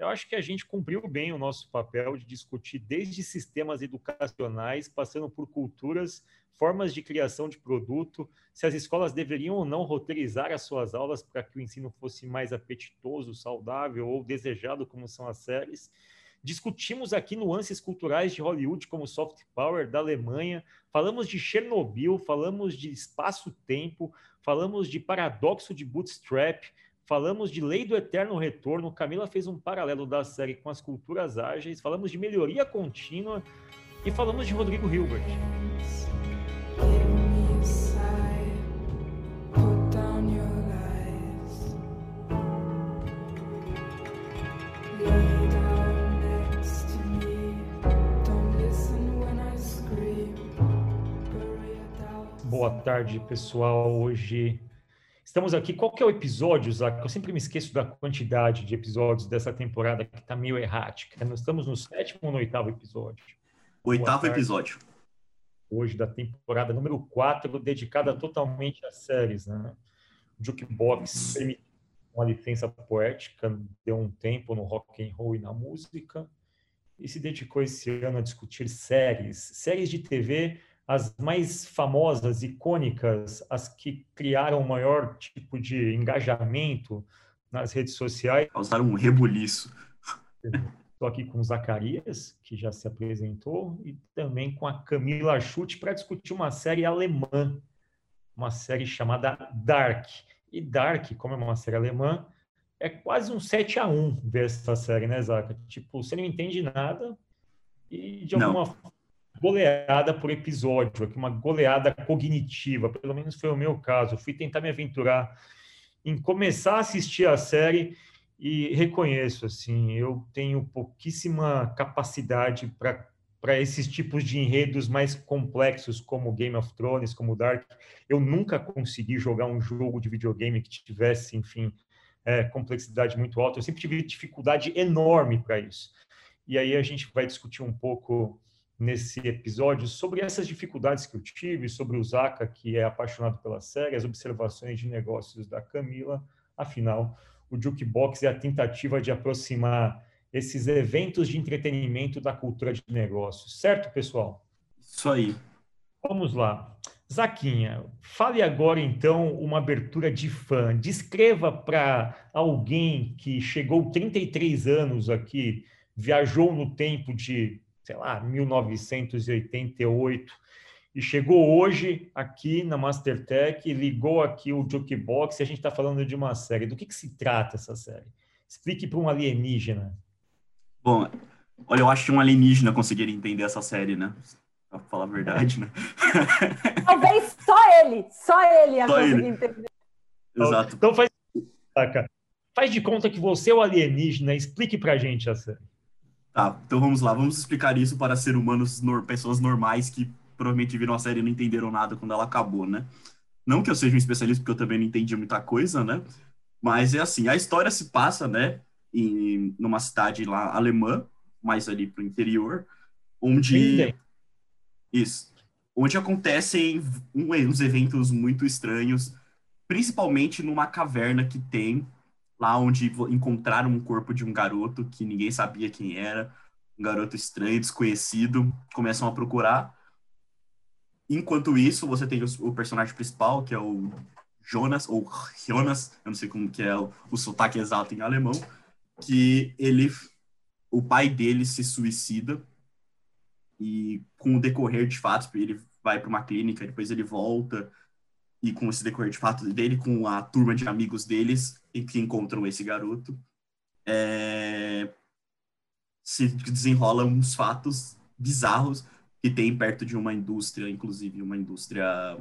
eu acho que a gente cumpriu bem o nosso papel de discutir desde sistemas educacionais, passando por culturas, formas de criação de produto, se as escolas deveriam ou não roteirizar as suas aulas para que o ensino fosse mais apetitoso, saudável ou desejado, como são as séries. Discutimos aqui nuances culturais de Hollywood, como soft power da Alemanha, falamos de Chernobyl, falamos de espaço-tempo, falamos de paradoxo de bootstrap, falamos de lei do eterno retorno. Camila fez um paralelo da série com as culturas ágeis, falamos de melhoria contínua e falamos de Rodrigo Hilbert. Boa tarde, pessoal. Hoje estamos aqui. Qual que é o episódio, Zac? Eu sempre me esqueço da quantidade de episódios dessa temporada que está meio errática. Nós estamos no sétimo ou no oitavo episódio? Oitavo episódio. Hoje da temporada número 4, dedicada totalmente às séries, né? Jukebox permitiu uma licença poética, deu um tempo no rock and roll e na música, e se dedicou esse ano a discutir séries, séries de TV as mais famosas, icônicas, as que criaram o maior tipo de engajamento nas redes sociais. Causaram um rebuliço. Estou aqui com o Zacarias, que já se apresentou, e também com a Camila Chute para discutir uma série alemã, uma série chamada Dark. E Dark, como é uma série alemã, é quase um 7 a 1 ver essa série, né, Zaca? Tipo, você não entende nada e de alguma forma goleada por episódio, aqui uma goleada cognitiva, pelo menos foi o meu caso. Eu fui tentar me aventurar em começar a assistir a série e reconheço assim, eu tenho pouquíssima capacidade para para esses tipos de enredos mais complexos, como Game of Thrones, como Dark, eu nunca consegui jogar um jogo de videogame que tivesse, enfim, é, complexidade muito alta. Eu sempre tive dificuldade enorme para isso. E aí a gente vai discutir um pouco nesse episódio sobre essas dificuldades que eu tive, sobre o Zaca, que é apaixonado pela série, as observações de negócios da Camila. Afinal, o Jukebox é a tentativa de aproximar esses eventos de entretenimento da cultura de negócios. Certo, pessoal? Isso aí. Vamos lá. Zaquinha, fale agora então uma abertura de fã. Descreva para alguém que chegou 33 anos aqui, viajou no tempo de sei lá, 1988, e chegou hoje aqui na Mastertech, ligou aqui o Jukebox e a gente está falando de uma série. Do que, que se trata essa série? Explique para um alienígena. Bom, olha, eu acho que um alienígena conseguiria entender essa série, né? Pra falar a verdade, né? Talvez só ele, só ele ia só conseguir ele. entender. Exato. Então faz, faz de conta que você é o alienígena, explique pra gente a série. Tá, então vamos lá, vamos explicar isso para ser humanos, pessoas normais que provavelmente viram a série e não entenderam nada quando ela acabou, né? Não que eu seja um especialista, porque eu também não entendi muita coisa, né? Mas é assim, a história se passa, né, em numa cidade lá alemã, mais ali pro interior, onde isso, onde acontecem uns eventos muito estranhos, principalmente numa caverna que tem lá onde encontraram um corpo de um garoto que ninguém sabia quem era, um garoto estranho, desconhecido, começam a procurar. Enquanto isso, você tem o, personagem principal, que é o Jonas, ou Jonas, eu não sei como que é o, o sotaque exato em alemão, que ele, o pai dele se suicida e com o decorrer de fatos, ele vai para uma clínica, depois ele volta, e com esse decorrer de fato dele, com a turma de amigos deles, e que encontram esse garoto, é... se desenrolam uns fatos bizarros que tem perto de uma indústria, inclusive uma indústria,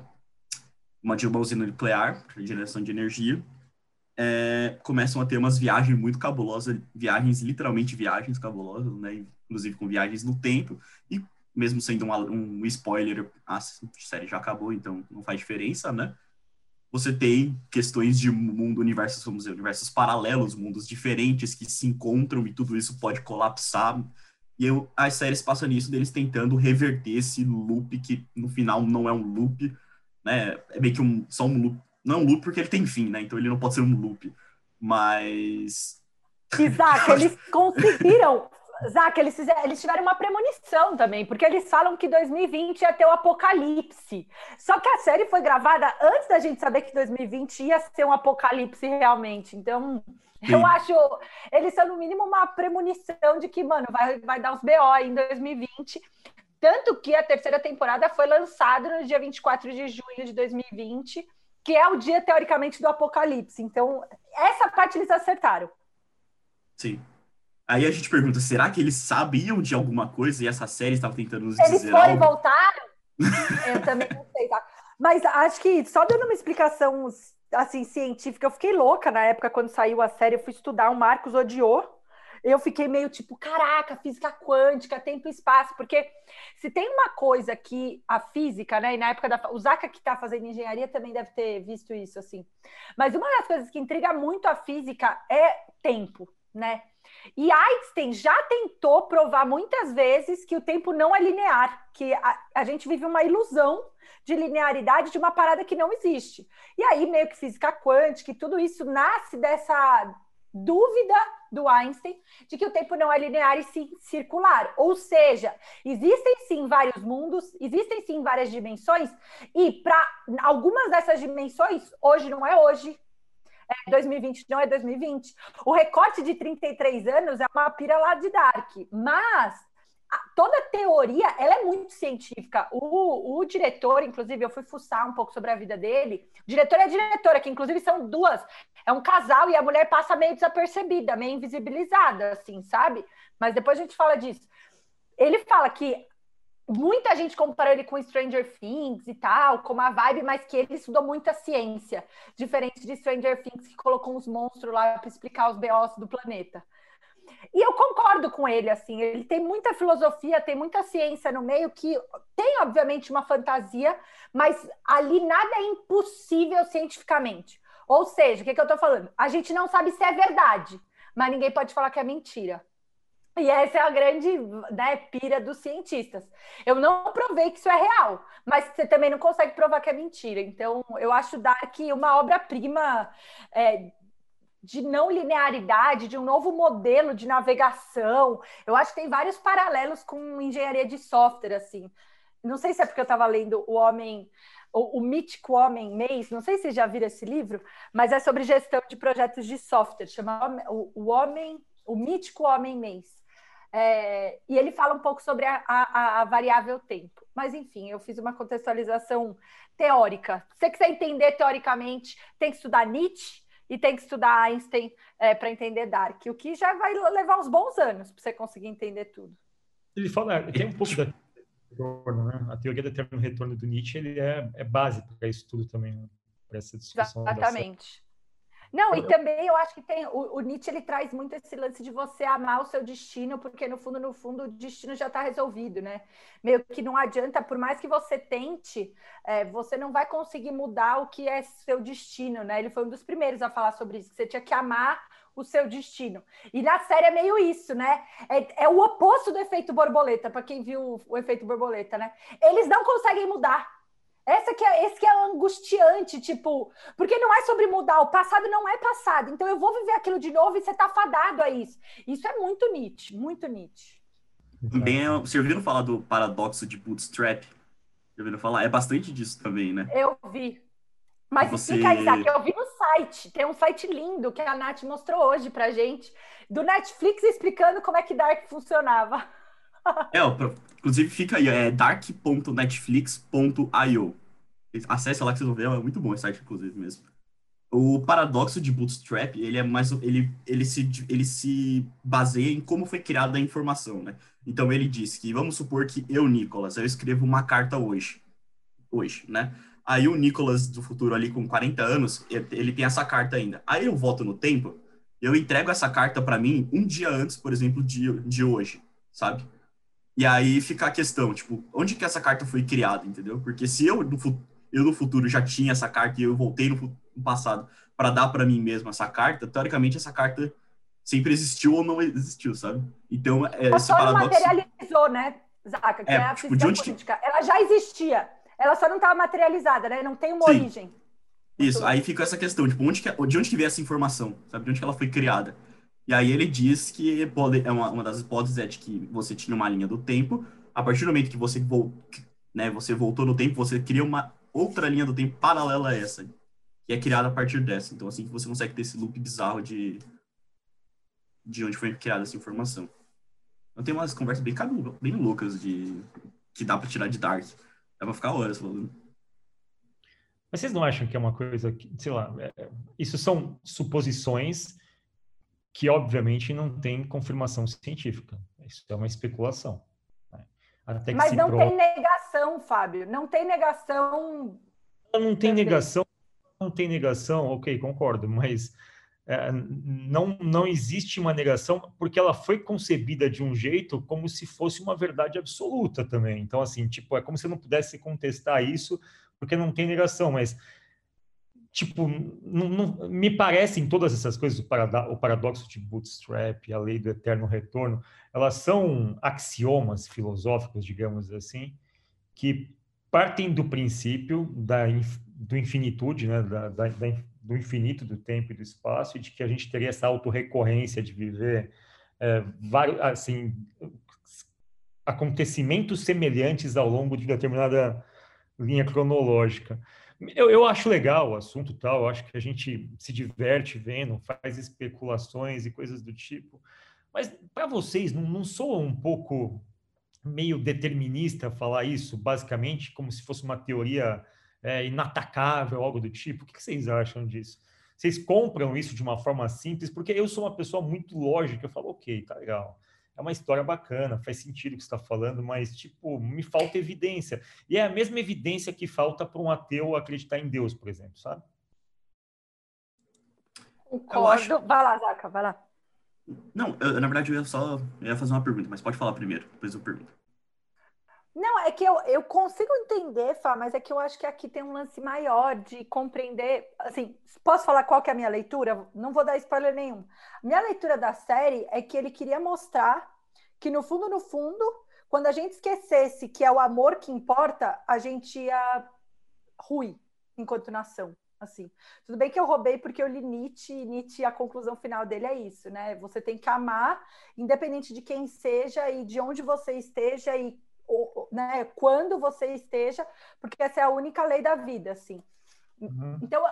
uma de uma usina nuclear, geração de energia, é... começam a ter umas viagens muito cabulosas, viagens, literalmente viagens cabulosas, né? inclusive com viagens no tempo, e mesmo sendo um, um spoiler, a série já acabou, então não faz diferença, né? Você tem questões de mundo, universos, vamos dizer, universos paralelos, mundos diferentes que se encontram e tudo isso pode colapsar. E eu, as séries passam nisso deles tentando reverter esse loop que no final não é um loop, né? É meio que um, só um loop. Não é um loop porque ele tem fim, né? Então ele não pode ser um loop. Mas Isaac, eles conseguiram. Isaac, eles, fizeram, eles tiveram uma premonição também, porque eles falam que 2020 ia ter o apocalipse. Só que a série foi gravada antes da gente saber que 2020 ia ser um apocalipse realmente. Então, Sim. eu acho. Eles são, no mínimo, uma premonição de que, mano, vai, vai dar uns BO em 2020. Tanto que a terceira temporada foi lançada no dia 24 de junho de 2020, que é o dia, teoricamente, do apocalipse. Então, essa parte eles acertaram. Sim. Aí a gente pergunta, será que eles sabiam de alguma coisa e essa série estava tentando nos eles dizer algo? Eles foram e voltaram? Eu também não sei, tá? Mas acho que só dando uma explicação assim científica, eu fiquei louca na época quando saiu a série, eu fui estudar o Marcos odiou eu fiquei meio tipo, caraca, física quântica, tempo e espaço, porque se tem uma coisa que a física, né, e na época da. O Zaka que está fazendo engenharia também deve ter visto isso, assim. Mas uma das coisas que intriga muito a física é tempo, né? E Einstein já tentou provar muitas vezes que o tempo não é linear, que a, a gente vive uma ilusão de linearidade de uma parada que não existe. E aí, meio que física quântica e tudo isso nasce dessa dúvida do Einstein de que o tempo não é linear e sim circular. Ou seja, existem sim vários mundos, existem sim várias dimensões, e para algumas dessas dimensões, hoje não é hoje. É 2020 não é 2020. O recorte de 33 anos é uma pira lá de Dark, mas toda teoria ela é muito científica. O, o, diretor, inclusive, eu fui fuçar um pouco sobre a vida dele. Diretor e a diretora, que inclusive são duas. É um casal e a mulher passa meio desapercebida, meio invisibilizada, assim, sabe? Mas depois a gente fala disso. Ele fala que muita gente comparou ele com Stranger Things e tal, como a vibe, mas que ele estudou muita ciência, diferente de Stranger Things, que colocou uns monstros lá para explicar os BOs do planeta. E eu concordo com ele, assim, ele tem muita filosofia, tem muita ciência no meio, que tem, obviamente, uma fantasia, mas ali nada é impossível cientificamente. Ou seja, o que, que eu estou falando? A gente não sabe se é verdade, mas ninguém pode falar que é mentira. E essa é a grande né, pira dos cientistas. Eu não provei que isso é real, mas você também não consegue provar que é mentira. Então, eu acho Dark uma obra-prima é, de não linearidade, de um novo modelo de navegação. Eu acho que tem vários paralelos com engenharia de software, assim. Não sei se é porque eu estava lendo O Homem, o, o Mítico Homem Mês, não sei se vocês já viram esse livro, mas é sobre gestão de projetos de software, chama O, o Homem, o Mítico Homem Mês. É, e ele fala um pouco sobre a, a, a, variável tempo. Mas, enfim, eu fiz uma contextualização teórica. Se você quiser entender teoricamente, tem que estudar Nietzsche, e tem que estudar Einstein é, para entender Dark, o que já vai levar uns bons anos para você conseguir entender tudo. Ele fala, tem um pouco da retorno, né? A teoria do eterno retorno do Nietzsche ele é, é base para isso tudo também, né? para essa discussão. Exatamente. Não, e também eu acho que tem o, o, Nietzsche ele traz muito esse lance de você amar o seu destino, porque no fundo, no fundo, o destino já está resolvido, né? Meio que não adianta, por mais que você tente, é, você não vai conseguir mudar o que é seu destino, né? Ele foi um dos primeiros a falar sobre isso, que você tinha que amar o seu destino. E na série é meio isso, né? É, é o oposto do efeito borboleta, para quem viu o, o efeito borboleta, né? Eles não conseguem mudar essa que é, esse que é angustiante, tipo, porque não é sobre mudar, o passado não é passado, então eu vou viver aquilo de novo e você tá fadado a isso. Isso é muito Nietzsche, muito Nietzsche. Também, é, você ouviram falar do paradoxo de Bootstrap? Já ouviram falar? É bastante disso também, né? Eu vi. Mas você... explica, Isaac, eu vi no site, tem um site lindo que a Nath mostrou hoje pra gente, do Netflix explicando como é que Dark funcionava. É, inclusive fica aí, é dark.netflix.io. Acesse lá que vocês vão ver, é muito bom esse site, inclusive, mesmo. O paradoxo de Bootstrap, ele é mais ele, ele, se, ele se baseia em como foi criada a informação, né? Então ele diz que, vamos supor que eu, Nicolas, eu escrevo uma carta hoje, hoje, né? Aí o Nicolas do futuro ali com 40 anos, ele tem essa carta ainda. Aí eu volto no tempo, eu entrego essa carta para mim um dia antes, por exemplo, de, de hoje, sabe? E aí fica a questão, tipo, onde que essa carta foi criada, entendeu? Porque se eu no, eu no futuro já tinha essa carta e eu voltei no, no passado para dar para mim mesmo essa carta, teoricamente essa carta sempre existiu ou não existiu, sabe? Então, é, esse paradoxo... materializou, né, Zaca? Que é, é a tipo, física política. Que... Ela já existia, ela só não estava materializada, né? Não tem uma Sim. origem. Isso, aí fica essa questão, tipo, onde que, de onde que veio essa informação, sabe? De onde que ela foi criada? E aí ele diz que pode, é uma, uma das hipóteses é de que você tinha uma linha do tempo, a partir do momento que você, né, você voltou no tempo, você cria uma outra linha do tempo paralela a essa, que é criada a partir dessa. Então, assim você consegue ter esse loop bizarro de, de onde foi criada essa informação. Eu tenho umas conversas bem, bem loucas de que dá para tirar de Dark. Dá pra ficar horas falando. Mas vocês não acham que é uma coisa que, sei lá, é isso são suposições que obviamente não tem confirmação científica. Isso é uma especulação. Né? Mas não prova... tem negação, Fábio. Não tem negação. Não tem negação. Não tem negação, ok, concordo, mas é, não, não existe uma negação porque ela foi concebida de um jeito como se fosse uma verdade absoluta também. Então, assim, tipo, é como se não pudesse contestar isso porque não tem negação, mas tipo, não, não, me parecem todas essas coisas, o, o paradoxo de Bootstrap, a lei do eterno retorno, elas são axiomas filosóficos, digamos assim, que partem do princípio da, do infinitude, né, da, da, do infinito do tempo e do espaço, e de que a gente teria essa autorrecorrência de viver é, vários, assim, acontecimentos semelhantes ao longo de determinada linha cronológica. Eu, eu acho legal o assunto tal, acho que a gente se diverte vendo, faz especulações e coisas do tipo. Mas para vocês, não, não soa um pouco meio determinista falar isso, basicamente, como se fosse uma teoria é, inatacável, algo do tipo? O que vocês acham disso? Vocês compram isso de uma forma simples? Porque eu sou uma pessoa muito lógica, eu falo, ok, tá legal é uma história bacana, faz sentido o que você está falando, mas, tipo, me falta evidência. E é a mesma evidência que falta para um ateu acreditar em Deus, por exemplo, sabe? Concordo. Acho... Vai lá, Zaca, vai lá. Não, eu, na verdade eu ia só eu ia fazer uma pergunta, mas pode falar primeiro, depois eu pergunto. Não, é que eu, eu consigo entender, Fá, mas é que eu acho que aqui tem um lance maior de compreender. Assim, posso falar qual que é a minha leitura? Não vou dar spoiler nenhum. Minha leitura da série é que ele queria mostrar que, no fundo, no fundo, quando a gente esquecesse que é o amor que importa, a gente ia ruir enquanto nação. Assim, tudo bem que eu roubei porque eu li Nietzsche, e Nietzsche, a conclusão final dele é isso, né? Você tem que amar, independente de quem seja e de onde você esteja e né, quando você esteja, porque essa é a única lei da vida, assim. Uhum. Então,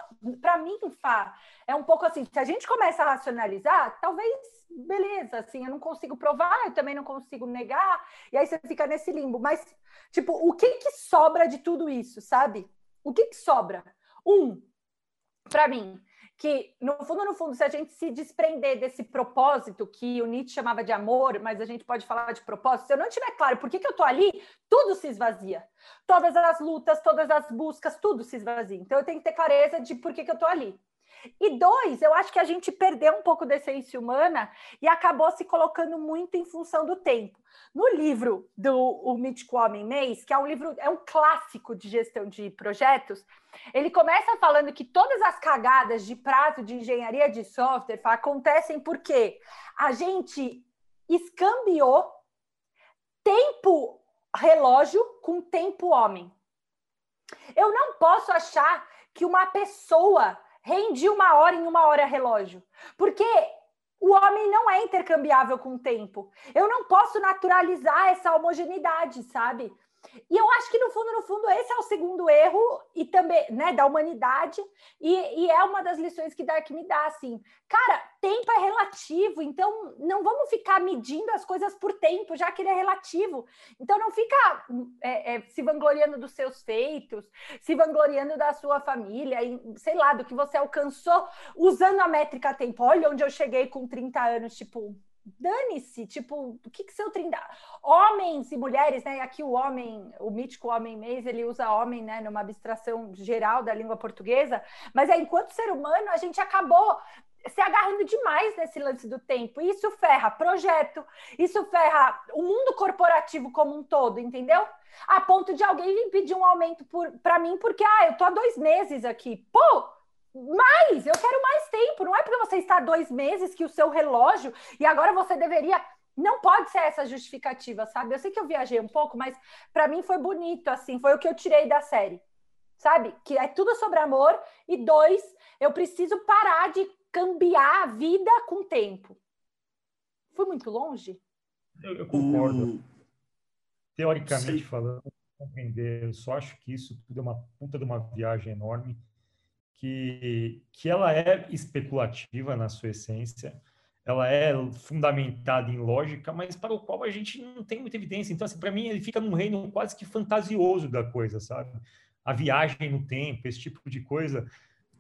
para mim, Fá, é um pouco assim, se a gente começa a racionalizar, talvez, beleza, assim, eu não consigo provar, eu também não consigo negar, e aí você fica nesse limbo. Mas, tipo, o que que sobra de tudo isso, sabe? O que que sobra? Um, para mim, que, no fundo, no fundo, se a gente se desprender desse propósito que o Nietzsche chamava de amor, mas a gente pode falar de propósito, se eu não tiver claro por que, que eu estou ali, tudo se esvazia. Todas as lutas, todas as buscas, tudo se esvazia. Então, eu tenho que ter clareza de por que, que eu estou ali. E dois, eu acho que a gente perdeu um pouco da essência humana e acabou se colocando muito em função do tempo. No livro do o Mítico Homem Mês, que é um livro, é um clássico de gestão de projetos, ele começa falando que todas as cagadas de prazo de engenharia de software acontecem porque a gente escambiou tempo relógio com tempo homem. Eu não posso achar que uma pessoa rende uma hora em uma hora relógio. Porque o homem não é intercambiável com o tempo. Eu não posso naturalizar essa homogeneidade, sabe? E eu acho que no fundo, no fundo, esse é o segundo erro e também, né, da humanidade, e, e, é uma das lições que Dark me dá, assim. Cara, tempo é relativo, então não vamos ficar medindo as coisas por tempo, já que ele é relativo. Então não fica é, é, se vangloriando dos seus feitos, se vangloriando da sua família, e, sei lá, do que você alcançou usando a métrica tempo. Olha onde eu cheguei com 30 anos, tipo, dane-se, tipo, o que que seu trinda... Homens e mulheres, né? Aqui o homem, o mítico homem mês, ele usa homem, né, numa abstração geral da língua portuguesa, mas é enquanto ser humano a gente acabou se agarrando demais nesse lance do tempo. Isso ferra projeto, isso ferra o mundo corporativo como um todo, entendeu? A ponto de alguém vir pedir um aumento para mim porque, ah, eu tô há dois meses aqui. Pô, mais, eu quero mais tempo. Não é porque você está dois meses que o seu relógio e agora você deveria. Não pode ser essa justificativa, sabe? Eu sei que eu viajei um pouco, mas para mim foi bonito, assim, foi o que eu tirei da série, sabe? Que é tudo sobre amor. E dois, eu preciso parar de cambiar a vida com tempo. Fui muito longe? Eu, eu concordo. O... Teoricamente Sim. falando, compreender, eu só acho que isso tudo é uma puta de uma viagem enorme, que, que ela é especulativa na sua essência, ela é fundamentada em lógica, mas para o qual a gente não tem muita evidência. Então, assim, para mim, ele fica num reino quase que fantasioso da coisa, sabe? A viagem no tempo, esse tipo de coisa,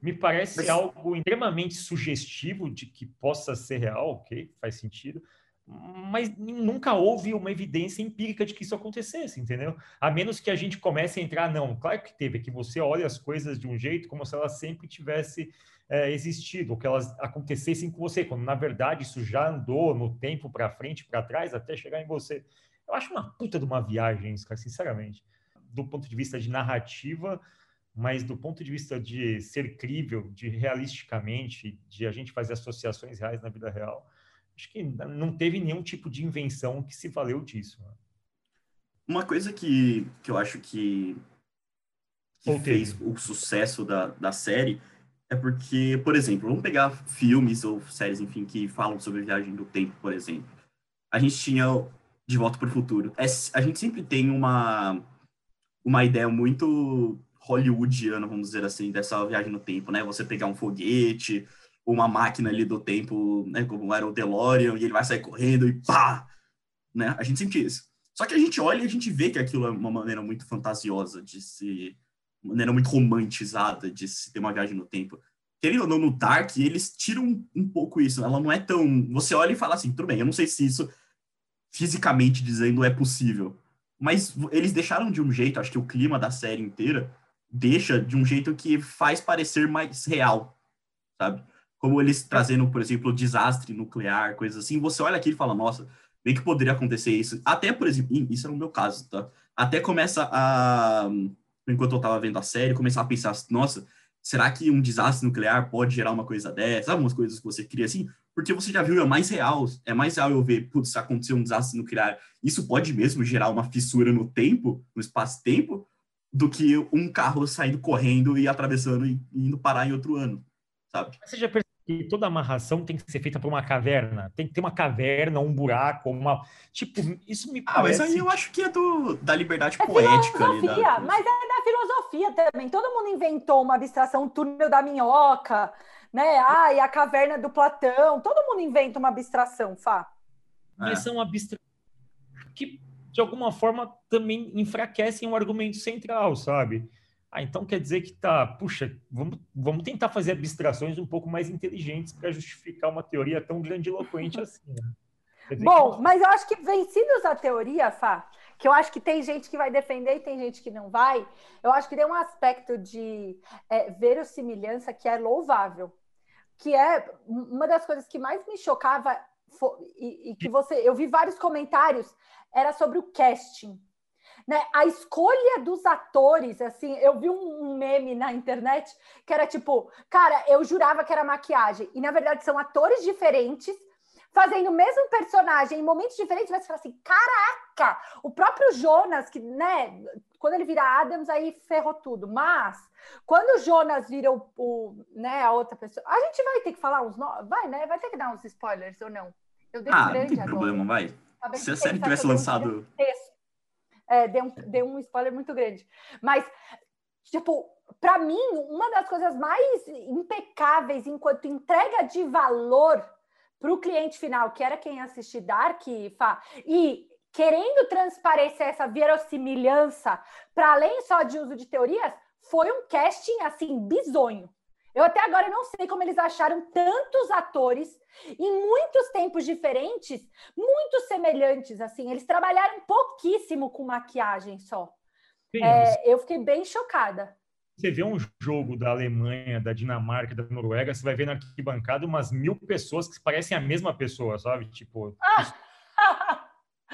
me parece mas... algo extremamente sugestivo de que possa ser real, ok, faz sentido, mas nunca houve uma evidência empírica de que isso acontecesse, entendeu? A menos que a gente comece a entrar, não, claro que teve, é que você olha as coisas de um jeito como se elas sempre tivesse é, existido, ou que elas acontecessem com você, quando na verdade isso já andou no tempo para frente, para trás, até chegar em você. Eu acho uma puta de uma viagem isso, cara, sinceramente. Do ponto de vista de narrativa, mas do ponto de vista de ser crível, de realisticamente, de a gente fazer associações reais na vida real, acho que não teve nenhum tipo de invenção que se valeu disso. Né? Uma coisa que, que eu acho que, que fez o sucesso da, da série é porque, por exemplo, vamos pegar filmes ou séries, enfim, que falam sobre viagem do tempo, por exemplo. A gente tinha De Volta para o Futuro. É, a gente sempre tem uma, uma ideia muito hollywoodiana, vamos dizer assim, dessa viagem no tempo, né? Você pegar um foguete, uma máquina ali do tempo, né, como era o DeLorean, e ele vai sair correndo e pá! Né? A gente sente isso. Só que a gente olha e a gente vê que aquilo é uma maneira muito fantasiosa de se... Uma maneira muito romantizada de se ter uma viagem no tempo. Querendo ou não, no Dark, eles tiram um, um pouco isso. Ela não é tão... Você olha e fala assim, tudo bem, eu não sei se isso, fisicamente dizendo, é possível. Mas eles deixaram de um jeito, acho que o clima da série inteira deixa de um jeito que faz parecer mais real, sabe? Como eles trazendo, por exemplo, desastre nuclear, coisas assim, você olha aqui e fala, nossa, bem que poderia acontecer isso. Até, por exemplo, isso é no meu caso, tá? Até começa a, enquanto eu tava vendo a série, começar a pensar, nossa, será que um desastre nuclear pode gerar uma coisa dessa? Sabe umas coisas que você cria assim? Porque você já viu, é mais real, é mais real eu ver, putz, se acontecer um desastre nuclear, isso pode mesmo gerar uma fissura no tempo, no espaço-tempo, do que um carro saindo correndo e atravessando e indo parar em outro ano, sabe? Você já que toda amarração tem que ser feita por uma caverna. Tem que ter uma caverna, um buraco, uma. Tipo, isso me parece. Ah, mas aí eu acho que é do, da liberdade é poética ali. Da... Mas é da filosofia também. Todo mundo inventou uma abstração, um túnel da minhoca, né? Ah, e a caverna do Platão. Todo mundo inventa uma abstração, Fá. Mas é. são abstrações que, de alguma forma, também enfraquecem o argumento central, sabe? Ah, então quer dizer que tá, puxa, vamos, vamos tentar fazer abstrações um pouco mais inteligentes para justificar uma teoria tão grandiloquente assim. Né? Bom, que... mas eu acho que vencidos a teoria, Fá, que eu acho que tem gente que vai defender e tem gente que não vai, eu acho que tem um aspecto de é, verossimilhança que é louvável, que é uma das coisas que mais me chocava e, e que você, eu vi vários comentários, era sobre o casting né? A escolha dos atores, assim, eu vi um meme na internet que era tipo, cara, eu jurava que era maquiagem, e na verdade são atores diferentes fazendo o mesmo personagem em momentos diferentes, mas você fala assim, caraca, o próprio Jonas, que, né, quando ele vira Adams, aí ferrou tudo, mas quando o Jonas vira o, o né, a outra pessoa, a gente vai ter que falar uns, vai, né, vai ter que dar uns spoilers ou não? Eu dei ah, grande não tem agora. problema, vai. Se a série tivesse lançado... Texto é, dei, um, um spoiler muito grande. Mas, tipo, para mim, uma das coisas mais impecáveis enquanto entrega de valor para o cliente final, que era quem assistir Dark, Fá, e querendo transparecer essa verossimilhança para além só de uso de teorias, foi um casting assim bizonho. Eu até agora não sei como eles acharam tantos atores em muitos tempos diferentes, muito semelhantes, assim. Eles trabalharam pouquíssimo com maquiagem só. Sim, é, eu fiquei bem chocada. Você vê um jogo da Alemanha, da Dinamarca, da Noruega, você vai ver na arquibancada umas mil pessoas que parecem a mesma pessoa, sabe? Tipo.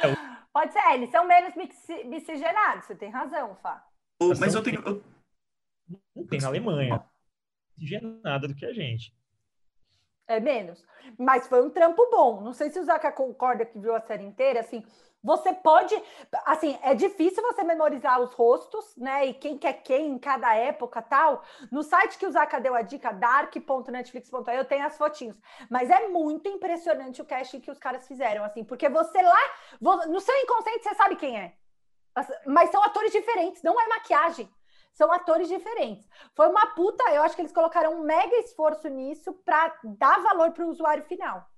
é... Pode ser, eles são menos miscigenados, você tem razão, Fá. Mas eu tenho. Eu... Não tem na Alemanha nada do que a gente. É menos. Mas foi um trampo bom. Não sei se o Zaka concorda que viu a série inteira, assim, você pode, assim, é difícil você memorizar os rostos, né? E quem quer quem em cada época tal. No site que o Zaka deu a dica, dark.netflix.com, eu tenho as fotinhos. Mas é muito impressionante o casting que os caras fizeram, assim, porque você lá, no seu inconsciente, você sabe quem é. Mas são atores diferentes, não é maquiagem. São atores diferentes. Foi uma puta, eu acho que eles colocaram um mega esforço nisso para dar valor para o usuário final.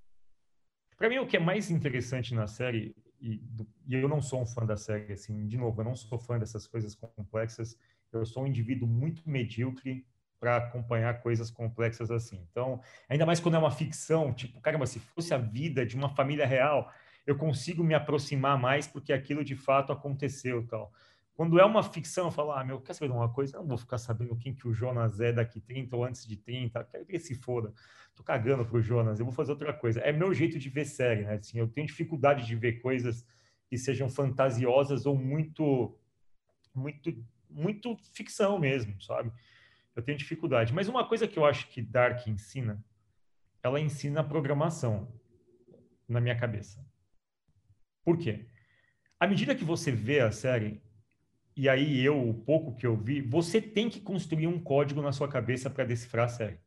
Para mim, o que é mais interessante na série e, e, eu não sou um fã da série, assim, de novo, eu não sou fã dessas coisas complexas, eu sou um indivíduo muito medíocre para acompanhar coisas complexas assim. Então, ainda mais quando é uma ficção, tipo, caramba, se fosse a vida de uma família real, eu consigo me aproximar mais porque aquilo de fato aconteceu tal. Quando é uma ficção, eu falo, ah, meu, quer saber de uma coisa? Eu não vou ficar sabendo quem que o Jonas é daqui 30 ou antes de 30, quero que se foda. Tô cagando pro Jonas, eu vou fazer outra coisa. É meu jeito de ver série, né? Assim, eu tenho dificuldade de ver coisas que sejam fantasiosas ou muito, muito, muito ficção mesmo, sabe? Eu tenho dificuldade. Mas uma coisa que eu acho que Dark ensina, ela ensina programação na minha cabeça. Por quê? À medida que você vê a série, e aí eu, o pouco que eu vi, você tem que construir um código na sua cabeça para decifrar a série.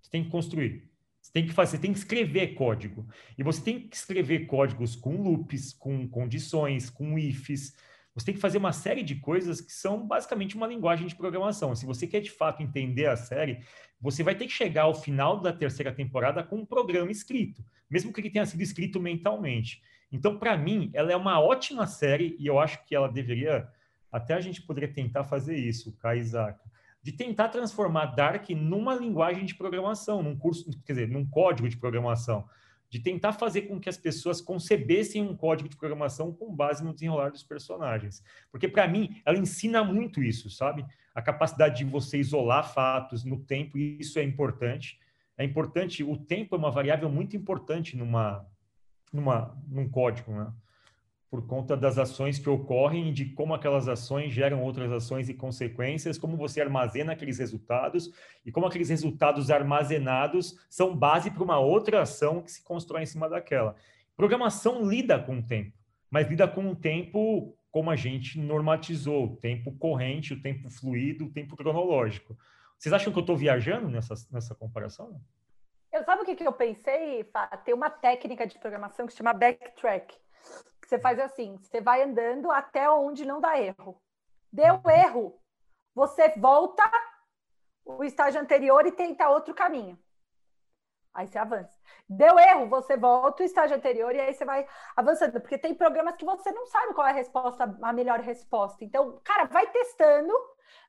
Você tem que construir. Você tem que fazer, tem que escrever código. E você tem que escrever códigos com loops, com condições, com ifs. Você tem que fazer uma série de coisas que são basicamente uma linguagem de programação. Se você quer de fato entender a série, você vai ter que chegar ao final da terceira temporada com um programa escrito, mesmo que ele tenha sido escrito mentalmente. Então, para mim, ela é uma ótima série e eu acho que ela deveria até a gente poderia tentar fazer isso, Kai Isaac, de tentar transformar Dark numa linguagem de programação, num curso, quer dizer, num código de programação, de tentar fazer com que as pessoas concebessem um código de programação com base no desenrolar dos personagens. Porque, para mim, ela ensina muito isso, sabe? A capacidade de você isolar fatos no tempo, e isso é importante. É importante, o tempo é uma variável muito importante numa, numa, num código, né? Por conta das ações que ocorrem de como aquelas ações geram outras ações e consequências, como você armazena aqueles resultados e como aqueles resultados armazenados são base para uma outra ação que se constrói em cima daquela. Programação lida com o tempo, mas lida com o tempo como a gente normatizou, o tempo corrente, o tempo fluido, o tempo cronológico. Vocês acham que eu estou viajando nessa, nessa comparação? Eu, sabe o que, que eu pensei? Tem uma técnica de programação que se chama backtrack você faz assim: você vai andando até onde não dá erro. Deu erro, você volta o estágio anterior e tenta outro caminho. Aí você avança. Deu erro, você volta o estágio anterior e aí você vai avançando, porque tem programas que você não sabe qual é a resposta, a melhor resposta. Então, cara, vai testando,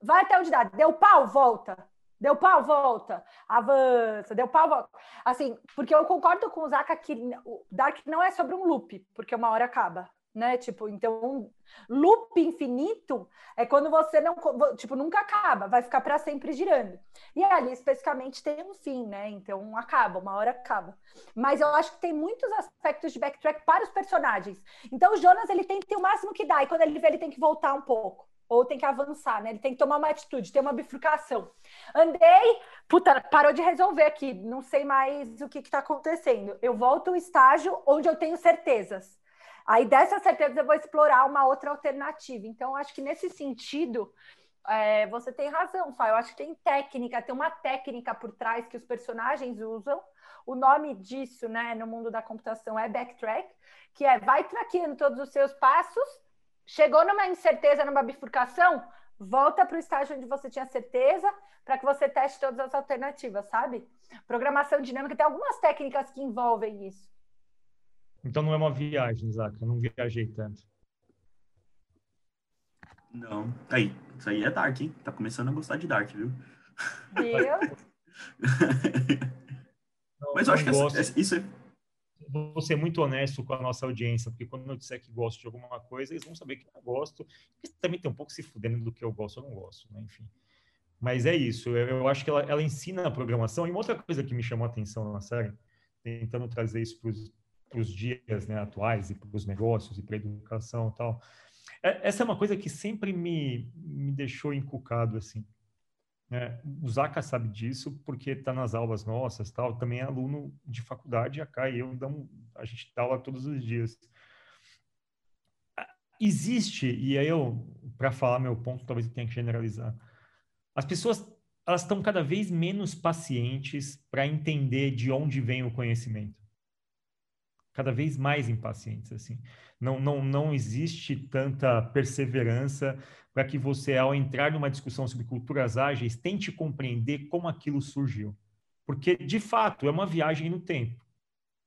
vai até onde dá. Deu pau, volta. Deu pau, volta. Avança, deu pau, volta. Assim, porque eu concordo com o Zaka que o Dark não é sobre um loop, porque uma hora acaba, né? Tipo, então, loop infinito é quando você não, tipo, nunca acaba, vai ficar para sempre girando. E ali, especificamente, tem um fim, né? Então, acaba, uma hora acaba. Mas eu acho que tem muitos aspectos de backtrack para os personagens. Então, o Jonas, ele tem que ter o máximo que dá, e quando ele vê, ele tem que voltar um pouco ou tem que avançar, né? Ele tem que tomar uma atitude, ter uma bifurcação. Andei, puta, parou de resolver aqui, não sei mais o que está acontecendo. Eu volto ao estágio onde eu tenho certezas. Aí dessas certezas eu vou explorar uma outra alternativa. Então, acho que nesse sentido, é, você tem razão, Fá. Eu acho que tem técnica, tem uma técnica por trás que os personagens usam. O nome disso, né, no mundo da computação é backtrack, que é vai traqueando todos os seus passos Chegou numa incerteza, numa bifurcação, volta para o estágio onde você tinha certeza, para que você teste todas as alternativas, sabe? Programação dinâmica tem algumas técnicas que envolvem isso. Então não é uma viagem, Isaac, eu não viajei tanto. Não, aí, isso aí é Dark, hein? Tá começando a gostar de Dark, viu? Viu? Mas eu acho que essa, isso é vou ser muito honesto com a nossa audiência, porque quando eu disser que gosto de alguma coisa, eles vão saber que eu gosto. E também tem um pouco se fudendo do que eu gosto ou não gosto, né? Enfim. Mas é isso, eu, eu acho que ela, ela, ensina a programação. E uma outra coisa que me chamou a atenção na série, tentando trazer isso para os dias né, atuais e para os negócios e para a educação e tal, é, essa é uma coisa que sempre me, me deixou encucado, assim. É, o Zaca sabe disso porque está nas aulas nossas, tal. Também é aluno de faculdade, a Kai e eu damos, a gente dá aula todos os dias. Existe, e aí eu, para falar meu ponto, talvez eu tenha que generalizar. As pessoas, elas estão cada vez menos pacientes para entender de onde vem o conhecimento. Cada vez mais impacientes, assim. Não, não, não existe tanta perseverança para que você, ao entrar numa discussão sobre culturas ágeis, tente compreender como aquilo surgiu. Porque, de fato, é uma viagem no tempo.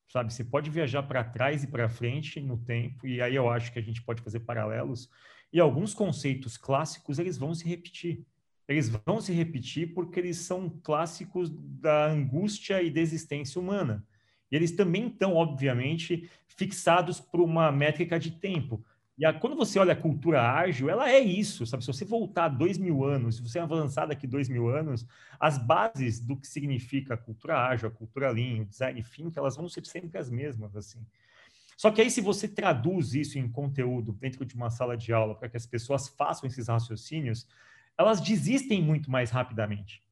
Sabe, você pode viajar para trás e para frente no tempo, e aí eu acho que a gente pode fazer paralelos. E alguns conceitos clássicos, eles vão se repetir. Eles vão se repetir porque eles são clássicos da angústia e desistência humana. E eles também estão, obviamente, fixados por uma métrica de tempo. E a, quando você olha a cultura ágil, ela é isso, sabe? Se você voltar dois mil anos, se você avançar daqui dois mil anos, as bases do que significa a cultura ágil, a cultura lean, o design thinking, elas vão ser sempre as mesmas, assim. Só que aí, se você traduz isso em conteúdo dentro de uma sala de aula para que as pessoas façam esses raciocínios, elas desistem muito mais rapidamente.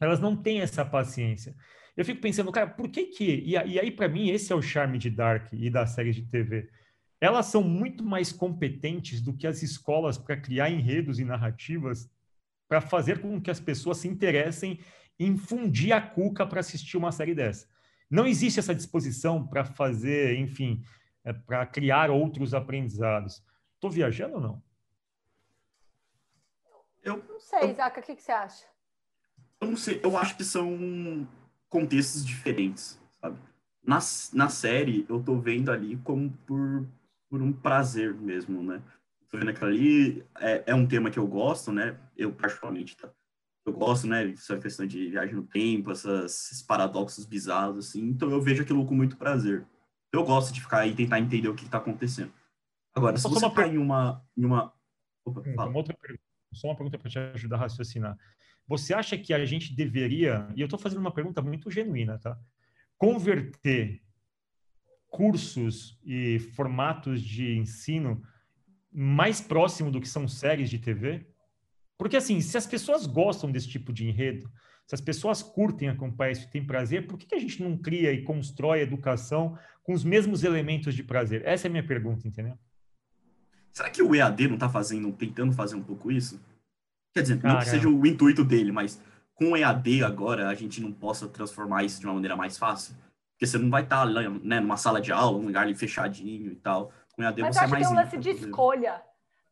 Elas não têm essa paciência. Eu fico pensando, cara, por que que... E, e aí, para mim, esse é o charme de Dark e da série de TV elas são muito mais competentes do que as escolas para criar enredos e narrativas para fazer com que as pessoas se interessem em fundir a cuca para assistir uma série dessa. Não existe essa disposição para fazer, enfim, é, para criar outros aprendizados. Estou viajando ou não? Eu não sei, Zaca, o que, que você acha? Eu não sei, eu acho que são contextos diferentes, sabe? Na, na série, eu tô vendo ali como por por um prazer mesmo, né? Tô vendo aquilo ali, é, é um tema que eu gosto, né? Eu, particularmente, tá? Eu gosto, né? Essa questão de viagem no tempo, essas, esses paradoxos bizarros, assim. Então, eu vejo aquilo com muito prazer. Eu gosto de ficar aí e tentar entender o que está acontecendo. Agora, se você está em uma... Em uma... Opa, hum, uma outra pergunta. Só uma pergunta para te ajudar a raciocinar. Você acha que a gente deveria, e eu estou fazendo uma pergunta muito genuína, tá? Converter cursos e formatos de ensino mais próximo do que são séries de TV? Porque, assim, se as pessoas gostam desse tipo de enredo, se as pessoas curtem acompanhar isso e têm prazer, por que, que a gente não cria e constrói educação com os mesmos elementos de prazer? Essa é a minha pergunta, entendeu? Será que o EAD não está fazendo, tentando fazer um pouco isso? Quer dizer, não que seja o intuito dele, mas com o EAD agora a gente não possa transformar isso de uma maneira mais fácil? Porque você não vai estar tá, né, numa sala de aula, um lugar ali fechadinho e tal. Com EAD mas você é mais que tem um lance de escolha.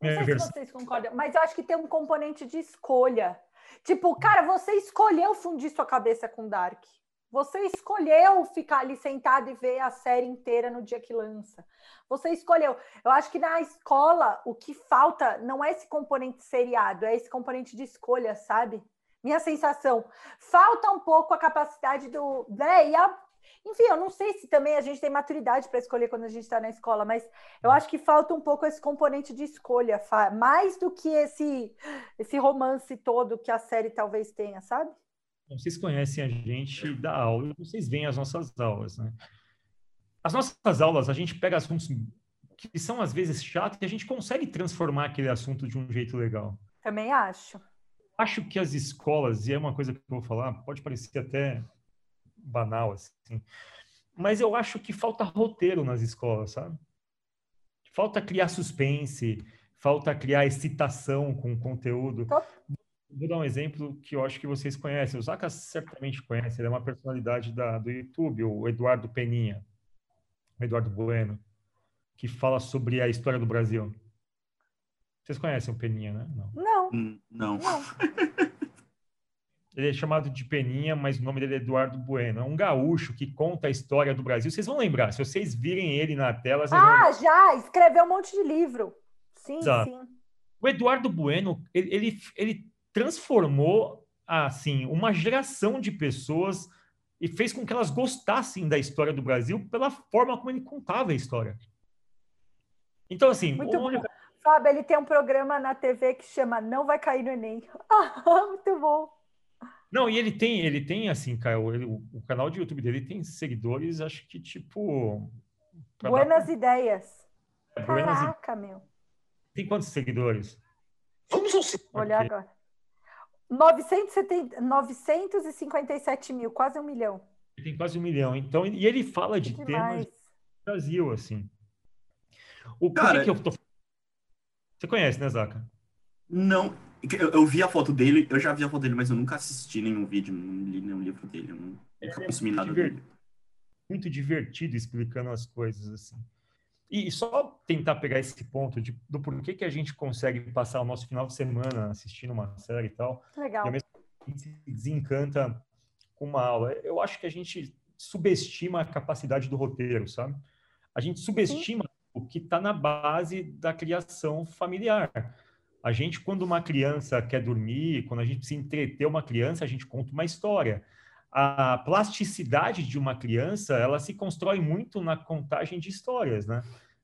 Não sei se vocês concordam, mas eu acho que tem um componente de escolha. Tipo, cara, você escolheu fundir sua cabeça com Dark. Você escolheu ficar ali sentado e ver a série inteira no dia que lança. Você escolheu. Eu acho que na escola o que falta não é esse componente seriado, é esse componente de escolha, sabe? Minha sensação. Falta um pouco a capacidade do. Né, e a enfim, eu não sei se também a gente tem maturidade para escolher quando a gente está na escola, mas eu acho que falta um pouco esse componente de escolha, mais do que esse, esse romance todo que a série talvez tenha, sabe? Vocês conhecem a gente da aula, vocês veem as nossas aulas, né? As nossas aulas, a gente pega assuntos que são às vezes chatos e a gente consegue transformar aquele assunto de um jeito legal. Também acho. Acho que as escolas, e é uma coisa que eu vou falar, pode parecer até banal, assim. Mas eu acho que falta roteiro nas escolas, sabe? Falta criar suspense, falta criar excitação com o conteúdo. Vou dar um exemplo que eu acho que vocês conhecem. O Zaka certamente conhece, ele é uma personalidade da, do YouTube, o Eduardo Peninha, o Eduardo Bueno, que fala sobre a história do Brasil. Vocês conhecem o Peninha, né? Não. Não. Hum, não. não. Ele é chamado de Peninha, mas o nome dele é Eduardo Bueno. É um gaúcho que conta a história do Brasil. Vocês vão lembrar, se vocês virem ele na tela. ah, vão... já! Escreveu um monte de livro. Sim, Exato. sim. O Eduardo Bueno, ele, ele, ele transformou assim uma geração de pessoas e fez com que elas gostassem da história do Brasil pela forma como ele contava a história. Então, assim. Muito bom. Fábio, ele tem um programa na TV que chama Não Vai Cair no Enem. Ah, muito bom. Não, e ele tem, ele tem assim, cara, o, o canal de YouTube dele tem seguidores, acho que tipo. Buenas dar... ideias. É, Caraca, meu. Tem quantos seguidores? Vamos ao Olha agora. 970, 957 mil, quase um milhão. Tem quase um milhão. Então, e ele fala de temas do Brasil, assim. O Cara, que eu tô... Você conhece, né, Zaca? Não. Eu, eu, vi a foto dele, eu já vi a foto dele, mas eu nunca assisti nenhum vídeo, não li nenhum livro dele, eu não, é, consumi nada dele. Muito divertido explicando as coisas, assim. E só tentar pegar esse ponto de, do porquê que a gente consegue passar o nosso final de semana assistindo uma série e tal. Legal. E ao mesmo tempo se desencanta com uma aula. Eu acho que a gente subestima a capacidade do roteiro, sabe? A gente subestima Sim. o que está na base da criação familiar. A gente, quando uma criança quer dormir, quando a gente precisa entreter uma criança, a gente conta uma história. A plasticidade de uma criança, ela se constrói muito na contagem de histórias, né?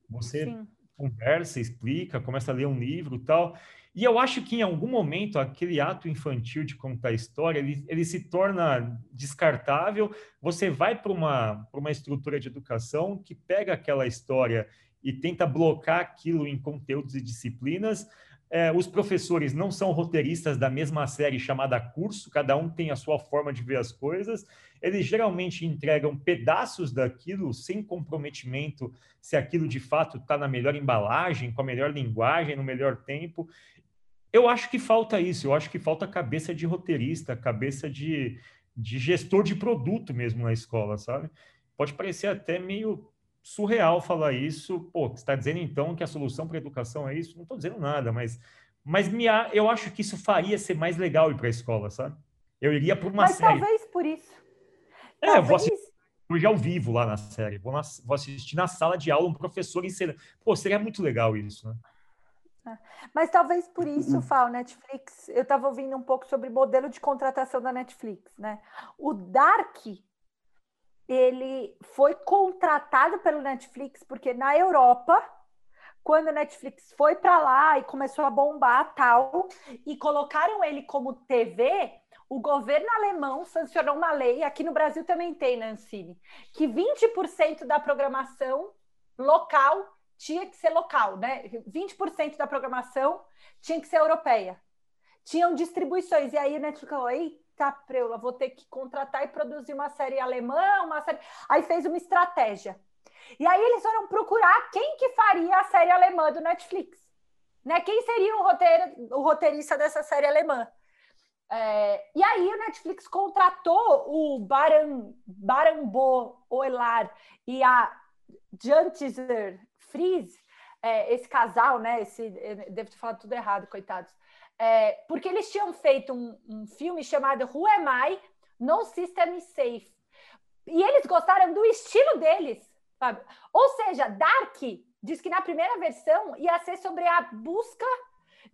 Você Sim. conversa, explica, começa a ler um livro tal. E eu acho que em algum momento aquele ato infantil de contar história, ele, ele se torna descartável. Você vai para uma, uma estrutura de educação que pega aquela história e tenta blocar aquilo em conteúdos e disciplinas, é, os professores não são roteiristas da mesma série chamada curso, cada um tem a sua forma de ver as coisas. Eles geralmente entregam pedaços daquilo sem comprometimento se aquilo de fato está na melhor embalagem, com a melhor linguagem, no melhor tempo. Eu acho que falta isso, eu acho que falta cabeça de roteirista, cabeça de, de gestor de produto mesmo na escola, sabe? Pode parecer até meio surreal falar isso. Pô, você está dizendo então que a solução para a educação é isso? Não estou dizendo nada, mas, mas me, eu acho que isso faria ser mais legal ir para a escola, sabe? Eu iria para uma mas série. talvez por isso. É, talvez... vou assistir hoje ao vivo lá na série. Vou, na, vou, assistir na sala de aula um professor ensinando. Pô, seria muito legal isso, né? É. Mas talvez por isso, Fal, Netflix, eu estava ouvindo um pouco sobre modelo de contratação da Netflix, né? O Dark ele foi contratado pelo Netflix porque na Europa, quando a Netflix foi para lá e começou a bombar tal, e colocaram ele como TV, o governo alemão sancionou uma lei, aqui no Brasil também tem, Nancine, que 20% da programação local tinha que ser local, né? 20% da programação tinha que ser europeia. Tinham distribuições, e aí o Netflix falou, eita, preula, vou ter que contratar e produzir uma série alemã, uma série. Aí fez uma estratégia. E aí eles foram procurar quem que faria a série alemã do Netflix. Né? Quem seria o, roteiro, o roteirista dessa série alemã? É, e aí o Netflix contratou o Baran, Baranbo Oelar e a Jantizer Fries, é, esse casal, né? Esse, devo ter falado tudo errado, coitados. É, porque eles tinham feito um, um, filme chamado Who Am I? No System is Safe. E eles gostaram do estilo deles, sabe? Ou seja, Dark diz que na primeira versão ia ser sobre a busca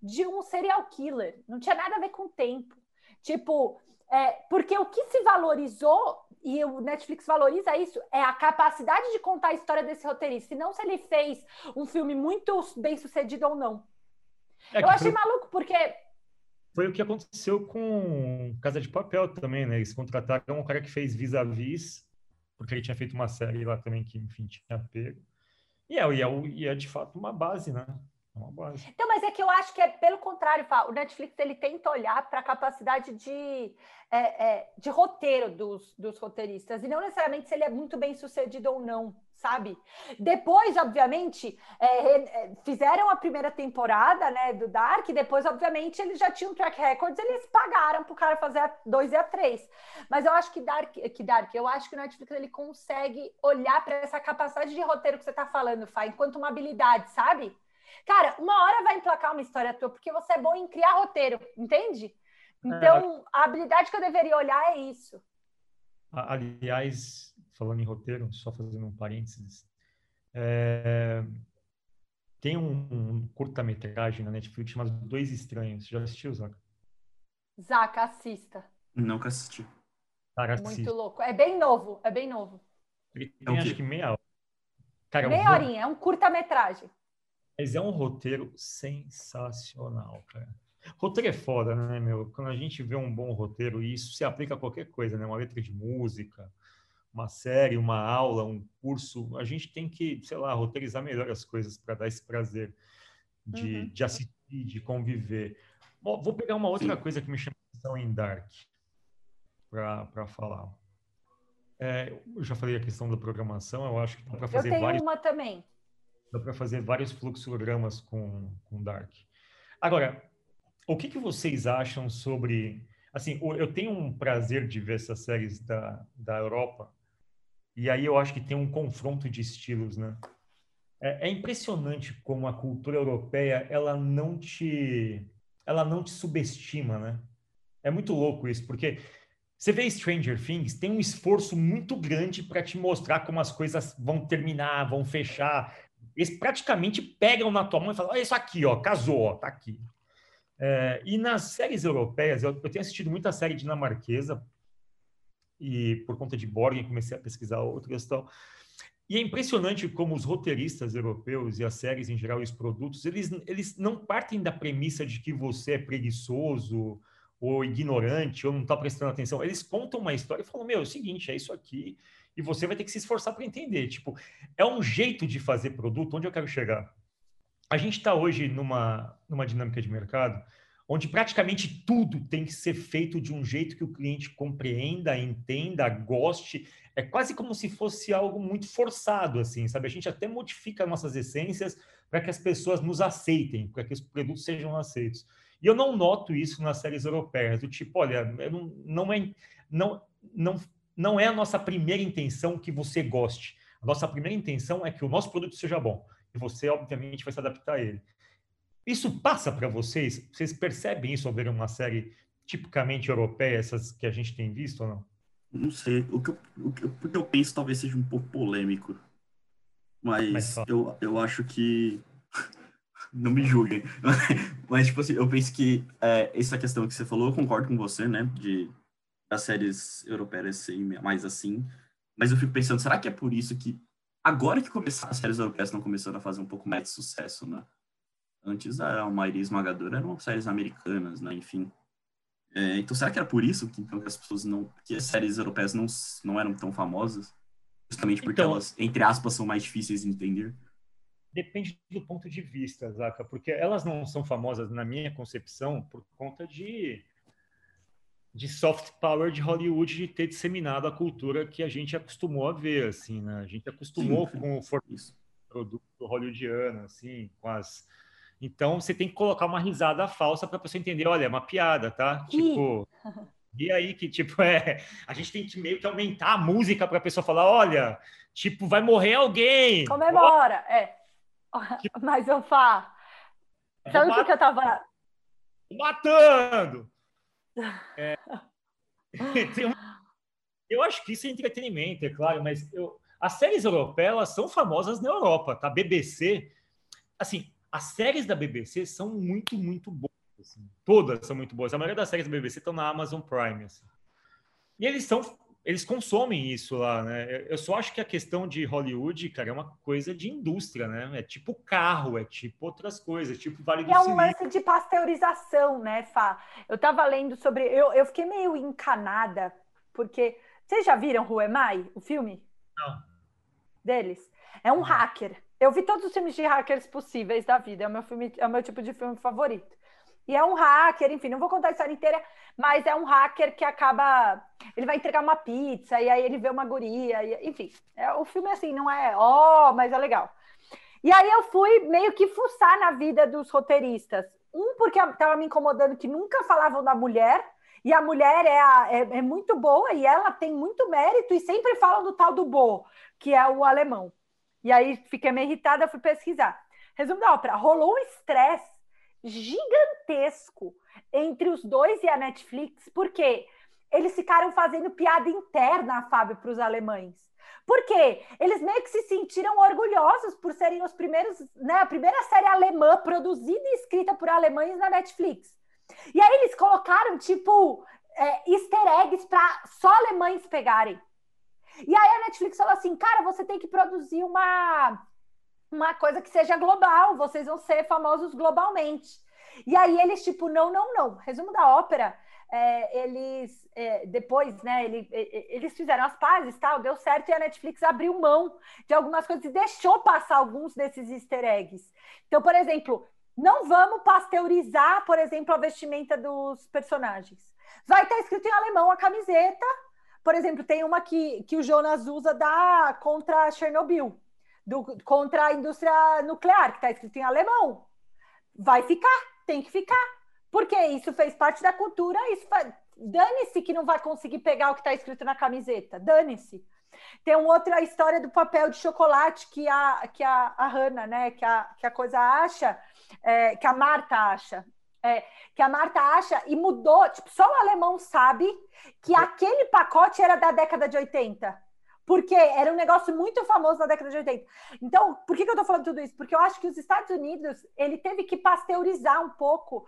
de um serial killer. Não tinha nada a ver com o tempo. Tipo, é, porque o que se valorizou, e o Netflix valoriza isso, é a capacidade de contar a história desse roteirista. E não se ele fez um filme muito bem sucedido ou não. É eu achei foi... maluco, porque. Foi o que aconteceu com Casa de Papel também, né? Eles contrataram um cara que fez vis-a-vis, porque ele tinha feito uma série lá também que, enfim, tinha pego. E é, e é, e é de fato uma base, né? É uma base. Então, mas é que eu acho que é pelo contrário, o Netflix ele tenta olhar para a capacidade de, é, é, de roteiro dos, dos roteiristas, e não necessariamente se ele é muito bem sucedido ou não sabe? Depois, obviamente, é, é, fizeram a primeira temporada, né, do Dark, depois, obviamente, eles já tinham track records, eles pagaram pro cara fazer a 2 e a 3. Mas eu acho que Dark, que Dark, eu acho que o Netflix ele consegue olhar para essa capacidade de roteiro que você tá falando, Fá, enquanto uma habilidade, sabe? Cara, uma hora vai emplacar uma história tua, porque você é bom em criar roteiro, entende? Então, é. a habilidade que eu deveria olhar é isso. Aliás, falando em roteiro, só fazendo um parênteses, é, tem um, um curta-metragem na Netflix chamado Dois Estranhos. Já assistiu, Zaca? Zaca, assista. Nunca assisti. Cara, Muito louco. É bem novo, é bem novo. Ele tem, é acho que meia hora. Cara, meia um horinha, é um curta-metragem. Mas é um roteiro sensacional, cara. Roteiro é foda, né, meu? Quando a gente vê um bom roteiro, e isso se aplica a qualquer coisa, né? Uma letra de música, uma série, uma aula, um curso, a gente tem que, sei lá, roteirizar melhor as coisas para dar esse prazer de, uhum. de assistir, de conviver. Bom, vou pegar uma outra Sim. coisa que me chama programação em Dark para falar. É, eu já falei a questão da programação, eu acho que dá para fazer eu tenho vários... uma também. Dá para fazer vários fluxogramas com, com Dark. Agora, o que, que vocês acham sobre... Assim, eu tenho um prazer de ver essas séries da, da Europa, e aí eu acho que tem um confronto de estilos, né? É, é impressionante como a cultura europeia, ela não te... Ela não te subestima, né? É muito louco isso, porque você vê Stranger Things, tem um esforço muito grande para te mostrar como as coisas vão terminar, vão fechar. Eles praticamente pegam na tua mão e falam: Olha isso aqui, ó, casou, ó, tá aqui. É, e nas séries europeias, eu, eu, tenho assistido muita série dinamarquesa, e por conta de Borgen comecei a pesquisar outras tal. E é impressionante como os roteiristas europeus e as séries em geral e os produtos, eles, eles não partem da premissa de que você é preguiçoso, ou ignorante, ou não está prestando atenção. Eles contam uma história e falam: Meu, é o seguinte, é isso aqui, e você vai ter que se esforçar para entender. Tipo, é um jeito de fazer produto onde eu quero chegar. A gente está hoje numa, numa dinâmica de mercado onde praticamente tudo tem que ser feito de um jeito que o cliente compreenda, entenda, goste. É quase como se fosse algo muito forçado, assim, sabe? A gente até modifica nossas essências para que as pessoas nos aceitem, para que os produtos sejam aceitos. E eu não noto isso nas séries europeias, do tipo, olha, não, não, é, não, não, não é a nossa primeira intenção que você goste. A nossa primeira intenção é que o nosso produto seja bom. E você, obviamente, vai se adaptar a ele. Isso passa para vocês? Vocês percebem isso ao ver uma série tipicamente europeia, essas que a gente tem visto ou não? Não sei. O que eu, o que eu, eu penso talvez seja um pouco polêmico. Mas, mas eu, eu acho que não me julguem. Mas, tipo assim, eu penso que é, essa questão que você falou, eu concordo com você, né? De as séries europeias serem mais assim. Mas eu fico pensando, será que é por isso que agora que começaram as séries europeias estão começando a fazer um pouco mais de sucesso, né? Antes a maioria esmagadora eram séries americanas, né? Enfim. É, então será que era por isso que, então, que as pessoas não. que as séries europeias não, não eram tão famosas? Justamente porque então, elas, entre aspas, são mais difíceis de entender? depende do ponto de vista, Zaca, porque elas não são famosas, na minha concepção, por conta de, de soft power de Hollywood de ter disseminado a cultura que a gente acostumou a ver, assim, né? A gente acostumou Sim, com o produto hollywoodiano, assim, com as... Então, você tem que colocar uma risada falsa para a pessoa entender, olha, é uma piada, tá? Tipo... E aí que, tipo, é... A gente tem que meio que aumentar a música para a pessoa falar, olha, tipo, vai morrer alguém. Comemora, é. Mas eu falo. Sabe o que, que eu tava. Matando! É... eu acho que isso é entretenimento, é claro, mas eu... as séries europeias são famosas na Europa, tá? BBC. Assim, as séries da BBC são muito, muito boas. Assim. Todas são muito boas. A maioria das séries da BBC estão na Amazon Prime. Assim. E eles são eles consomem isso lá, né? Eu só acho que a questão de Hollywood, cara, é uma coisa de indústria, né? É tipo carro, é tipo outras coisas, tipo Vale do É um lance de pasteurização, né, Fá? Eu tava lendo sobre. Eu, eu fiquei meio encanada, porque. Vocês já viram Who Am I, o filme? Não. Deles? É um hacker. Eu vi todos os filmes de hackers possíveis da vida. É o meu filme, é o meu tipo de filme favorito. E é um hacker, enfim, não vou contar a história inteira, mas é um hacker que acaba. Ele vai entregar uma pizza, e aí ele vê uma guria, e, enfim. É, o filme, assim, não é ó, oh, mas é legal. E aí eu fui meio que fuçar na vida dos roteiristas. Um, porque estava me incomodando que nunca falavam da mulher, e a mulher é, a, é, é, muito boa e ela tem muito mérito, e sempre falam do tal do Bo, que é o alemão. E aí fiquei meio irritada, fui pesquisar. Resumo da ópera: rolou um estresse gigantesco entre os dois e a Netflix, porque eles ficaram fazendo piada interna, Fábio, para os alemães. Porque eles meio que se sentiram orgulhosos por serem os primeiros, né, a primeira série alemã produzida e escrita por alemães na Netflix. E aí eles colocaram, tipo, é, easter eggs para só alemães pegarem. E aí a Netflix falou assim, cara, você tem que produzir uma uma coisa que seja global, vocês vão ser famosos globalmente. E aí eles, tipo, não, não, não. Resumo da ópera, é, eles é, depois, né, ele, eles fizeram as pazes, tal, deu certo, e a Netflix abriu mão de algumas coisas e deixou passar alguns desses easter eggs. Então, por exemplo, Não vamos pasteurizar, por exemplo, a vestimenta dos personagens. Vai estar escrito em alemão a camiseta. Por exemplo, tem uma que, que o Jonas usa da, contra Chernobyl, do, contra a indústria nuclear, que está escrito em alemão. Vai ficar, tem que ficar. Porque isso fez parte da cultura, isso dane-se que não vai conseguir pegar o que está escrito na camiseta, dane-se. Tem uma outra história do papel de chocolate que a, que a, a Hannah, né, que a, que a coisa acha, é, que a Marta acha. É, que a Marta acha e mudou, tipo, só o alemão sabe que aquele pacote era da década de 80. Porque era um negócio muito famoso na década de 80. Então, por que, que eu estou falando tudo isso? Porque eu acho que os Estados Unidos ele teve que pasteurizar um pouco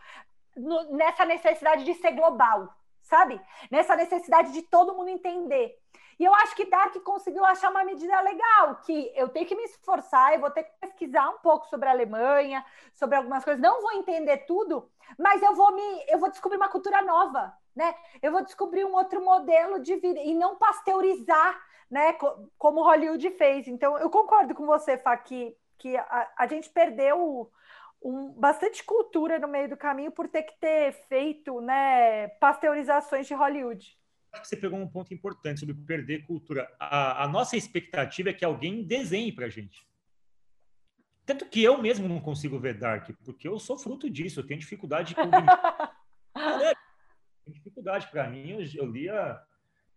no, nessa necessidade de ser global, sabe? Nessa necessidade de todo mundo entender. E eu acho que Dark conseguiu achar uma medida legal, que eu tenho que me esforçar, eu vou ter que pesquisar um pouco sobre a Alemanha, sobre algumas coisas. Não vou entender tudo, mas eu vou me, eu vou descobrir uma cultura nova, né? Eu vou descobrir um outro modelo de vida e não pasteurizar, né? Como Hollywood fez. Então, eu concordo com você, Fá, que, que a, a gente perdeu um, bastante cultura no meio do caminho por ter que ter feito né, pasteurizações de Hollywood. Acho que você pegou um ponto importante sobre perder cultura. A, a nossa expectativa é que alguém desenhe para a gente. Tanto que eu mesmo não consigo ver Dark, porque eu sou fruto disso, eu tenho dificuldade com. é, dificuldade para mim, eu, eu lia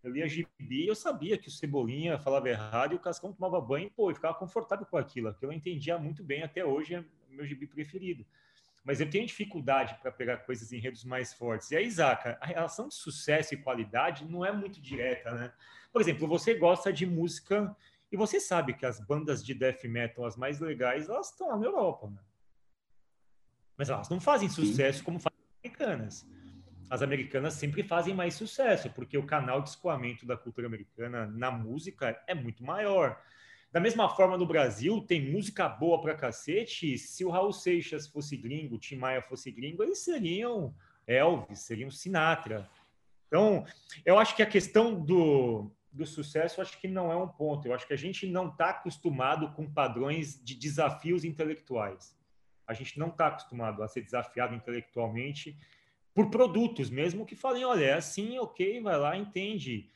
eu lia gibi eu sabia que o Cebolinha falava errado e o Cascão tomava banho pô, e ficava confortável com aquilo. Aquilo eu entendia muito bem, até hoje é meu gibi preferido. Mas eu tenho dificuldade para pegar coisas em redes mais fortes. E aí, Zaca, a relação de sucesso e qualidade não é muito direta, né? Por exemplo, você gosta de música e você sabe que as bandas de death metal, as mais legais, elas estão lá na Europa, né? Mas elas não fazem sucesso como fazem as americanas as americanas sempre fazem mais sucesso, porque o canal de escoamento da cultura americana na música é muito maior. Da mesma forma, no Brasil, tem música boa pra cacete. Se o Raul Seixas fosse gringo, o Tim Maia fosse gringo, eles seriam Elvis, seriam Sinatra. Então, eu acho que a questão do, do sucesso, acho que não é um ponto. Eu acho que a gente não está acostumado com padrões de desafios intelectuais. A gente não está acostumado a ser desafiado intelectualmente por produtos mesmo que falem, olha, é assim, ok, vai lá, entende.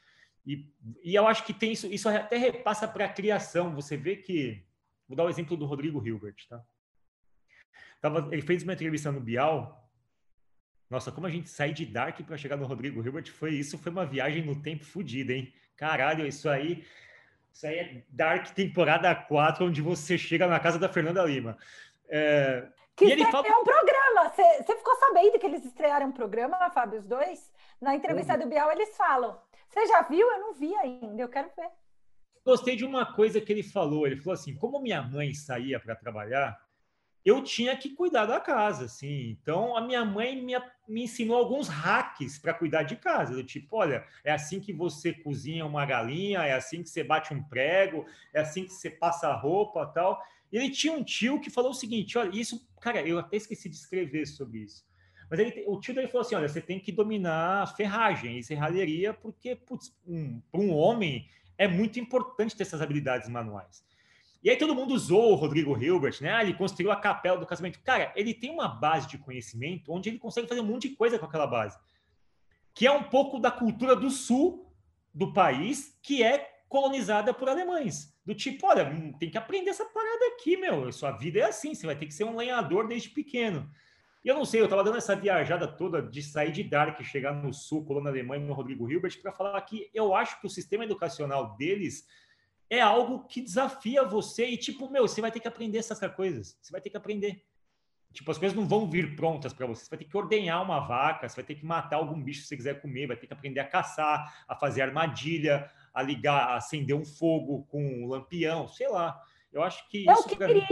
E, e eu acho que tem isso, isso até repassa para a criação. Você vê que. Vou dar o exemplo do Rodrigo Hilbert, tá? Tava, ele fez uma entrevista no Bial. Nossa, como a gente sai de Dark para chegar no Rodrigo Hilbert foi isso, foi uma viagem no tempo fodida, hein? Caralho, isso aí. Isso aí é Dark temporada 4, onde você chega na casa da Fernanda Lima. É, que e ele fala... um programa. Você ficou sabendo que eles estrearam um programa, Fábio, os dois? Na entrevista uhum. do Bial, eles falam. Você já viu? Eu não vi ainda, eu quero ver. Gostei de uma coisa que ele falou. Ele falou assim: como minha mãe saía para trabalhar, eu tinha que cuidar da casa, assim. Então, a minha mãe me, me ensinou alguns hacks para cuidar de casa. Do tipo, olha, é assim que você cozinha uma galinha, é assim que você bate um prego, é assim que você passa a roupa tal. Ele tinha um tio que falou o seguinte: olha, isso, cara, eu até esqueci de escrever sobre isso. Mas ele, o tio dele falou assim: olha, você tem que dominar ferragem e serralheria, porque, putz, um, para um homem é muito importante ter essas habilidades manuais. E aí todo mundo usou o Rodrigo Hilbert, né? Ah, ele construiu a capela do casamento. Cara, ele tem uma base de conhecimento onde ele consegue fazer um monte de coisa com aquela base. Que é um pouco da cultura do sul do país, que é colonizada por alemães. Do tipo, olha, hum, tem que aprender essa parada aqui, meu. Sua vida é assim, você vai ter que ser um lenhador desde pequeno. E eu não sei, eu estava dando essa viajada toda de sair de Dark, chegar no sul, colônia Alemanha, no Rodrigo Hilbert, para falar que eu acho que o sistema educacional deles é algo que desafia você e, tipo, meu, você vai ter que aprender essas coisas. Você vai ter que aprender. Tipo, as coisas não vão vir prontas para você. Você vai ter que ordenhar uma vaca, você vai ter que matar algum bicho que você quiser comer, vai ter que aprender a caçar, a fazer armadilha, a ligar, a acender um fogo com um lampião, sei lá. Eu acho que. Eu queria.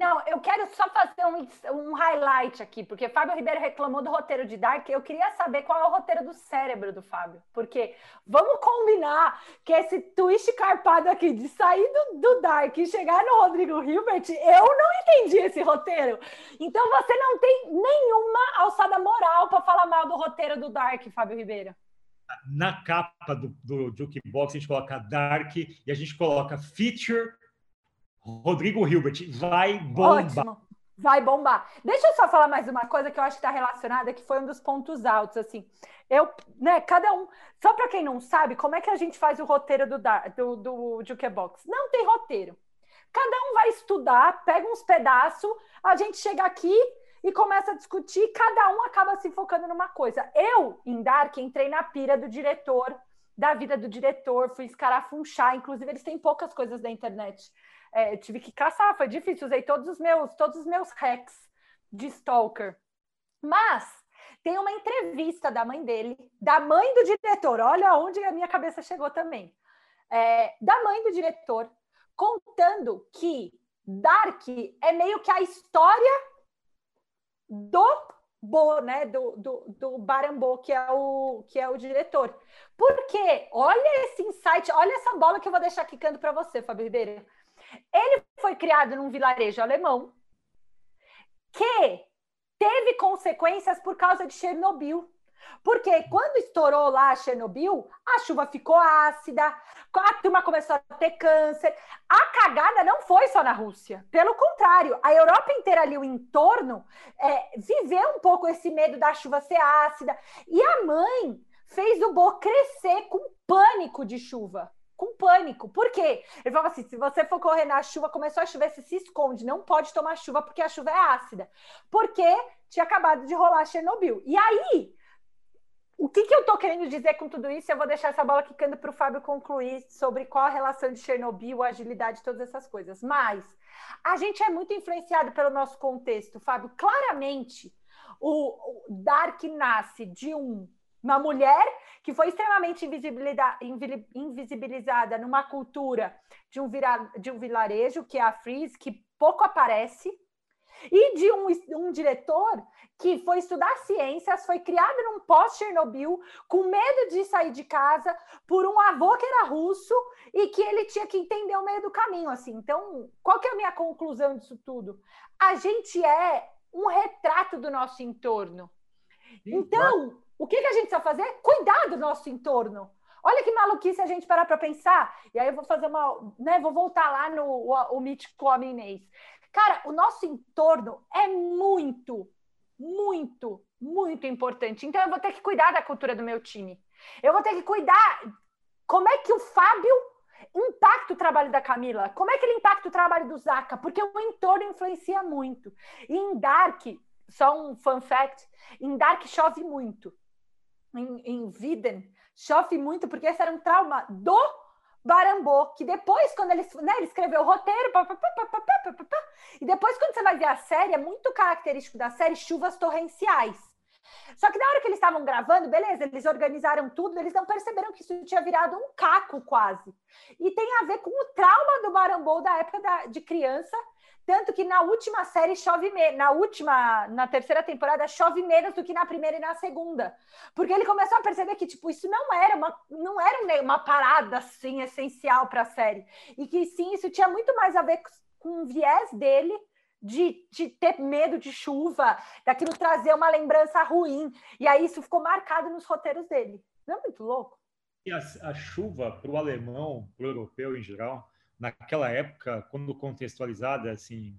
Não, eu quero só fazer um, um highlight aqui, porque Fábio Ribeiro reclamou do roteiro de Dark. Eu queria saber qual é o roteiro do cérebro do Fábio. Porque vamos combinar que esse twist carpado aqui de sair do, do Dark e chegar no Rodrigo Hilbert, eu não entendi esse roteiro. Então você não tem nenhuma alçada moral para falar mal do roteiro do Dark, Fábio Ribeiro na capa do, do Jukebox, a gente coloca Dark e a gente coloca Feature Rodrigo Hilbert. Vai bombar. Ótimo. Vai bombar. Deixa eu só falar mais uma coisa que eu acho que está relacionada, que foi um dos pontos altos, assim. Eu, né, cada um. Só para quem não sabe, como é que a gente faz o roteiro do, do, do Jukebox? Não tem roteiro. Cada um vai estudar, pega uns pedaços, a gente chega aqui e começa a discutir, cada um acaba se focando numa coisa. Eu, em Dark, entrei na pira do diretor, da vida do diretor, fui escarafunchar, inclusive eles têm poucas coisas da internet é, tive que caçar, foi difícil, usei todos os meus, todos os meus hacks de stalker. Mas tem uma entrevista da mãe dele, da mãe do diretor, olha onde a minha cabeça chegou também. É, da mãe do diretor, contando que Dark é meio que a história do Bo, né, do, do, do Barambô, que é, o, que é o diretor. Porque, olha esse insight, olha essa bola que eu vou deixar quicando para você, Fábio Ribeiro. Ele foi criado num vilarejo alemão que teve consequências por causa de Chernobyl. Porque quando estourou lá Chernobyl, a chuva ficou ácida, a turma começou a ter câncer. A cagada não foi só na Rússia. Pelo contrário, a Europa inteira ali, o entorno, é, viveu um pouco esse medo da chuva ser ácida. E a mãe fez o Bo crescer com pânico de chuva com pânico. Por quê? Ele falava assim: se você for correr na chuva, começou a chover, você se esconde, não pode tomar chuva porque a chuva é ácida. Porque tinha acabado de rolar Chernobyl. E aí, o que, que eu estou querendo dizer com tudo isso? Eu vou deixar essa bola quicando para o Fábio concluir sobre qual a relação de Chernobyl, agilidade, todas essas coisas. Mas a gente é muito influenciado pelo nosso contexto, Fábio. Claramente, o Dark nasce de um uma mulher que foi extremamente invisibilizada numa cultura de um, vira, de um vilarejo, que é a Freeze, que pouco aparece, e de um, um diretor que foi estudar ciências, foi criado num pós-Chernobyl, com medo de sair de casa, por um avô que era russo e que ele tinha que entender o meio do caminho. assim. Então, qual que é a minha conclusão disso tudo? A gente é um retrato do nosso entorno. Então, o que, que a gente precisa fazer? Cuidar do nosso entorno. Olha que maluquice a gente parar para pensar. E aí eu vou fazer uma, né, vou voltar lá no o, o homem Inês. Cara, o nosso entorno é muito, muito, muito importante. Então eu vou ter que cuidar da cultura do meu time. Eu vou ter que cuidar como é que o Fábio impacta o trabalho da Camila, como é que ele impacta o trabalho do Zaca, porque o entorno influencia muito. E em Dark, só um fun fact, em Dark chove muito em, em Viden, chove muito, porque esse era um trauma do Barambô, que depois, quando ele, né, ele escreveu o roteiro, pá, pá, pá, e depois, quando você vai ver a série, é muito característico da série chuvas torrenciais. Só que na hora que eles estavam gravando, beleza, eles organizaram tudo, eles não perceberam que isso tinha virado um caco quase. E tem a ver com o trauma do Barambô da época da, de criança, tanto que na última série chove menos, na última, na terceira temporada chove menos do que na primeira e na segunda. Porque ele começou a perceber que, tipo, isso não era uma, não era uma parada, assim, essencial para a série. E que, sim, isso tinha muito mais a ver com o viés dele de, de, ter medo de chuva, daquilo trazer uma lembrança ruim. E aí isso ficou marcado nos roteiros dele. Não é muito louco? E a, a chuva, para o alemão, para o europeu em geral, naquela época, quando contextualizada, assim,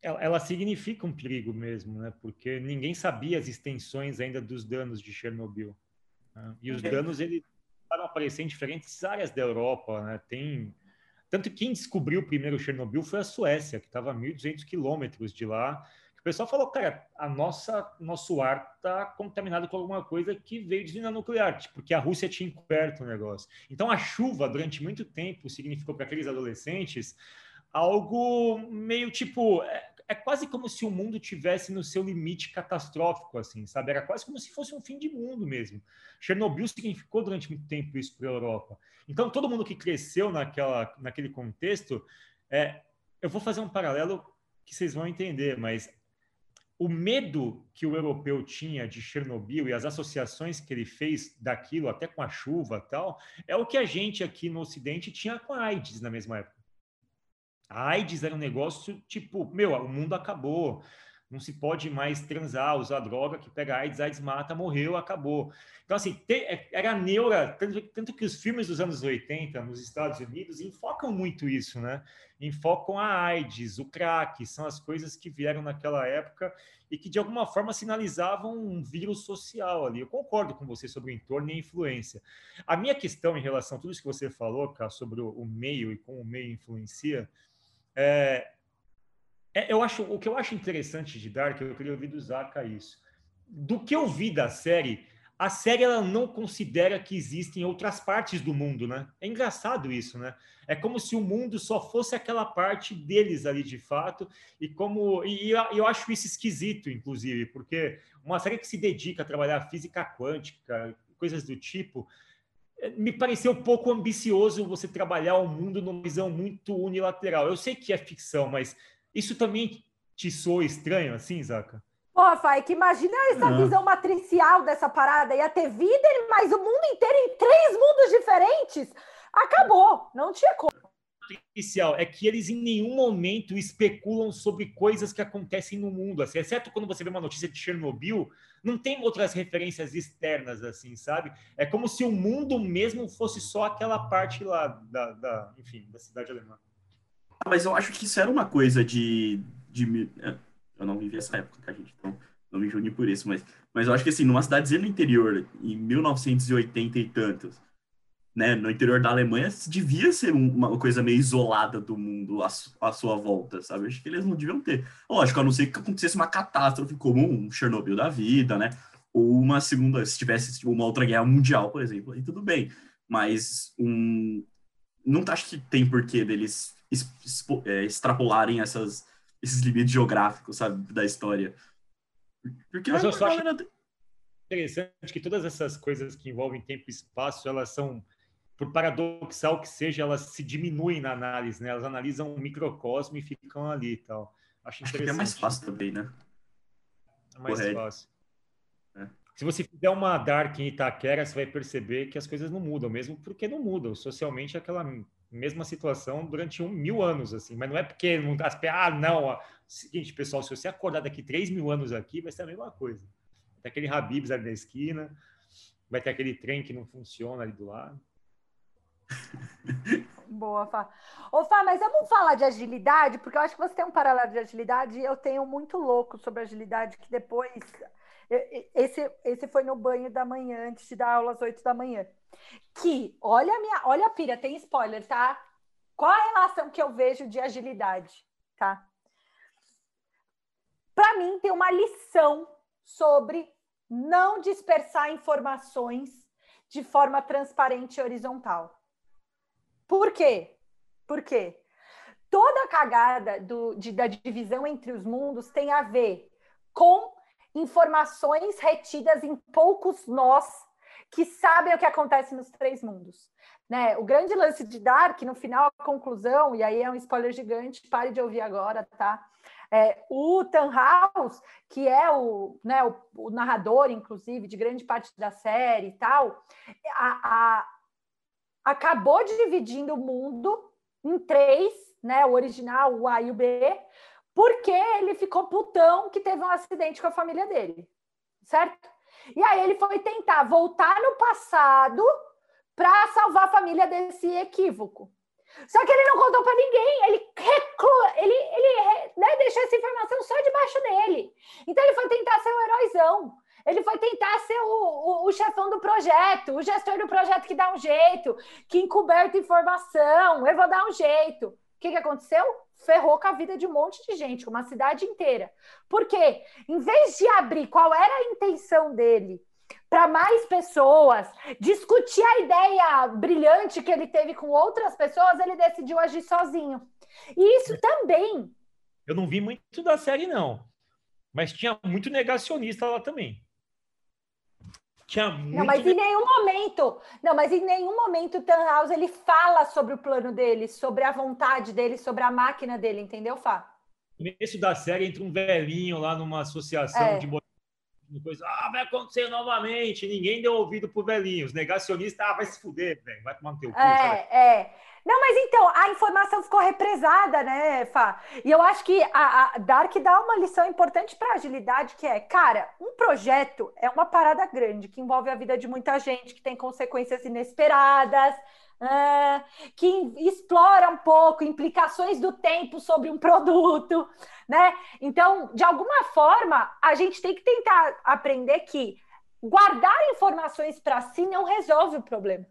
ela, ela, significa um perigo mesmo, né? Porque ninguém sabia as extensões ainda dos danos de Chernobyl. Né? E os danos eles a aparecer em diferentes áreas da Europa, né? Tem tanto que quem descobriu o primeiro Chernobyl foi a Suécia, que estava a 1.200 quilômetros de lá, pessoal falou, cara, a nossa, nosso ar está contaminado com alguma coisa que veio de usina nuclear, tipo, porque a Rússia tinha encoberto o negócio. Então a chuva, durante muito tempo, significou para aqueles adolescentes algo meio tipo. É, é, quase como se o mundo tivesse no seu limite catastrófico, assim, sabe? Era quase como se fosse um fim de mundo mesmo. Chernobyl significou durante muito tempo isso para a Europa. Então, todo mundo que cresceu naquela, naquele contexto, é, eu vou fazer um paralelo que vocês vão entender, mas o medo que o europeu tinha de Chernobyl e as associações que ele fez daquilo, até com a chuva tal, é o que a gente aqui no Ocidente tinha com a AIDS na mesma época. A AIDS era um negócio tipo, meu, o mundo acabou. Não se pode mais transar, usar droga, que pega AIDS, AIDS mata, morreu, acabou. Então, assim, é, era neura, tanto, tanto, que os filmes dos anos 80 nos Estados Unidos enfocam muito isso, né? Enfocam a AIDS, o crack, são as coisas que vieram naquela época e que, de alguma forma, sinalizavam um vírus social ali. Eu concordo com você sobre o entorno e a influência. A minha questão em relação a tudo isso que você falou, cara, sobre o meio e como o meio influencia, é, é, eu acho, o que eu acho interessante de Dark, eu queria ouvir do Zaka isso. Do que eu vi da série, a série ela não considera que existem outras partes do mundo, né? É engraçado isso, né? É como se o mundo só fosse aquela parte deles ali de fato, e como e eu acho isso esquisito, inclusive, porque uma série que se dedica a trabalhar física quântica, coisas do tipo, é, me pareceu um pouco ambicioso você trabalhar o mundo numa visão muito unilateral. Eu sei que é ficção, mas isso também te soa estranho, assim, Zaca? Porra, Fai, que imagina essa ah. visão matricial dessa parada. Ia ter vida, mas o mundo inteiro em três mundos diferentes. Acabou, não tinha como. Matricial é que eles em nenhum momento especulam sobre coisas que acontecem no mundo, assim, exceto quando você vê uma notícia de Chernobyl, não tem outras referências externas, assim, sabe? É como se o mundo mesmo fosse só aquela parte lá da, da enfim, da cidade alemã. Mas eu acho que isso era uma coisa de. de é, eu não vivi essa época, tá, gente? Então, não me julguem por isso, mas, mas eu acho que, assim, numa cidadezinha no interior, em 1980 e tantos, né, no interior da Alemanha, devia ser uma coisa meio isolada do mundo à, à sua volta, sabe? Eu acho que eles não deviam ter. Lógico, a não ser que acontecesse uma catástrofe como um Chernobyl da vida, né? Ou uma segunda, se tivesse tipo, uma outra guerra mundial, por exemplo, aí tudo bem. Mas um, não acho que tem porquê deles é, extrapolarem essas, esses limites geográficos, sabe, da história. Porque Mas eu só acho interessante que todas essas coisas que envolvem tempo e espaço, elas são, por paradoxal que seja, elas se diminuem na análise, né? Elas analisam um microcosmo e ficam ali e tal. Acho, acho que é mais fácil também, né? É mais Correto. fácil. É. Se você fizer uma Dark em Itaquera, você vai perceber que as coisas não mudam, mesmo porque não mudam. Socialmente, é aquela mesma situação durante um mil anos, assim, mas não é porque não, as, ah, não, ó, seguinte, pessoal, se você acordar daqui três mil anos aqui, vai ser a mesma coisa. Vai ter aquele Habibs ali na esquina, vai ter aquele trem que não funciona ali do lado. Boa, Fá. Ô, Fá, mas vamos falar de agilidade, porque eu acho que você tem um paralelo de agilidade e eu tenho muito louco sobre agilidade, que depois. Esse, esse foi no banho da manhã, antes de dar aula às oito da manhã. Que, olha a minha, olha a pira, tem spoiler, tá? Qual a relação que eu vejo de agilidade, tá? Para mim tem uma lição sobre não dispersar informações de forma transparente e horizontal. Por quê? Por quê? Toda a cagada do, de, da divisão entre os mundos tem a ver com informações retidas em poucos nós que sabem o que acontece nos três mundos. Né? O grande lance de Dark, no final, a conclusão, e aí é um spoiler gigante, pare de ouvir agora, tá? É, o House, que é o, né, o, o, narrador, inclusive, de grande parte da série e tal, a, a, acabou dividindo o mundo em três, né, o original, o A e o B, porque ele ficou putão que teve um acidente com a família dele, certo? E aí ele foi tentar voltar no passado para salvar a família desse equívoco. Só que ele não contou para ninguém, ele reclua, ele, ele né, deixou essa informação só debaixo dele. Então ele foi tentar ser um heróizão. Ele foi tentar ser o, o, o, chefão do projeto, o gestor do projeto que dá um jeito, que encoberta informação, eu vou dar um jeito. O que, que aconteceu? Ferrou com a vida de um monte de gente, com uma cidade inteira. Porque, em vez de abrir qual era a intenção dele para mais pessoas, discutir a ideia brilhante que ele teve com outras pessoas, ele decidiu agir sozinho. E isso também. Eu não vi muito da série, não. Mas tinha muito negacionista lá também. Tinha muito... Não, mas em nenhum momento, não, mas em nenhum momento o Tannhaus ele fala sobre o plano dele, sobre a vontade dele, sobre a máquina dele, entendeu, Fá? No início da série entra um velhinho lá numa associação é. de coisa, ah, vai acontecer novamente. Ninguém deu ouvido pro velhinho. Os negacionistas, ah, vai se fuder, velho, vai tomar no teu cu. É, é. Não, mas então, a informação ficou represada, né, Fá? E eu acho que a, a Dark dá uma lição importante para agilidade, que é, cara, um projeto é uma parada grande, que envolve a vida de muita gente, que tem consequências inesperadas, uh, que explora um pouco implicações do tempo sobre um produto, né? Então, de alguma forma, a gente tem que tentar aprender que guardar informações para si não resolve o problema.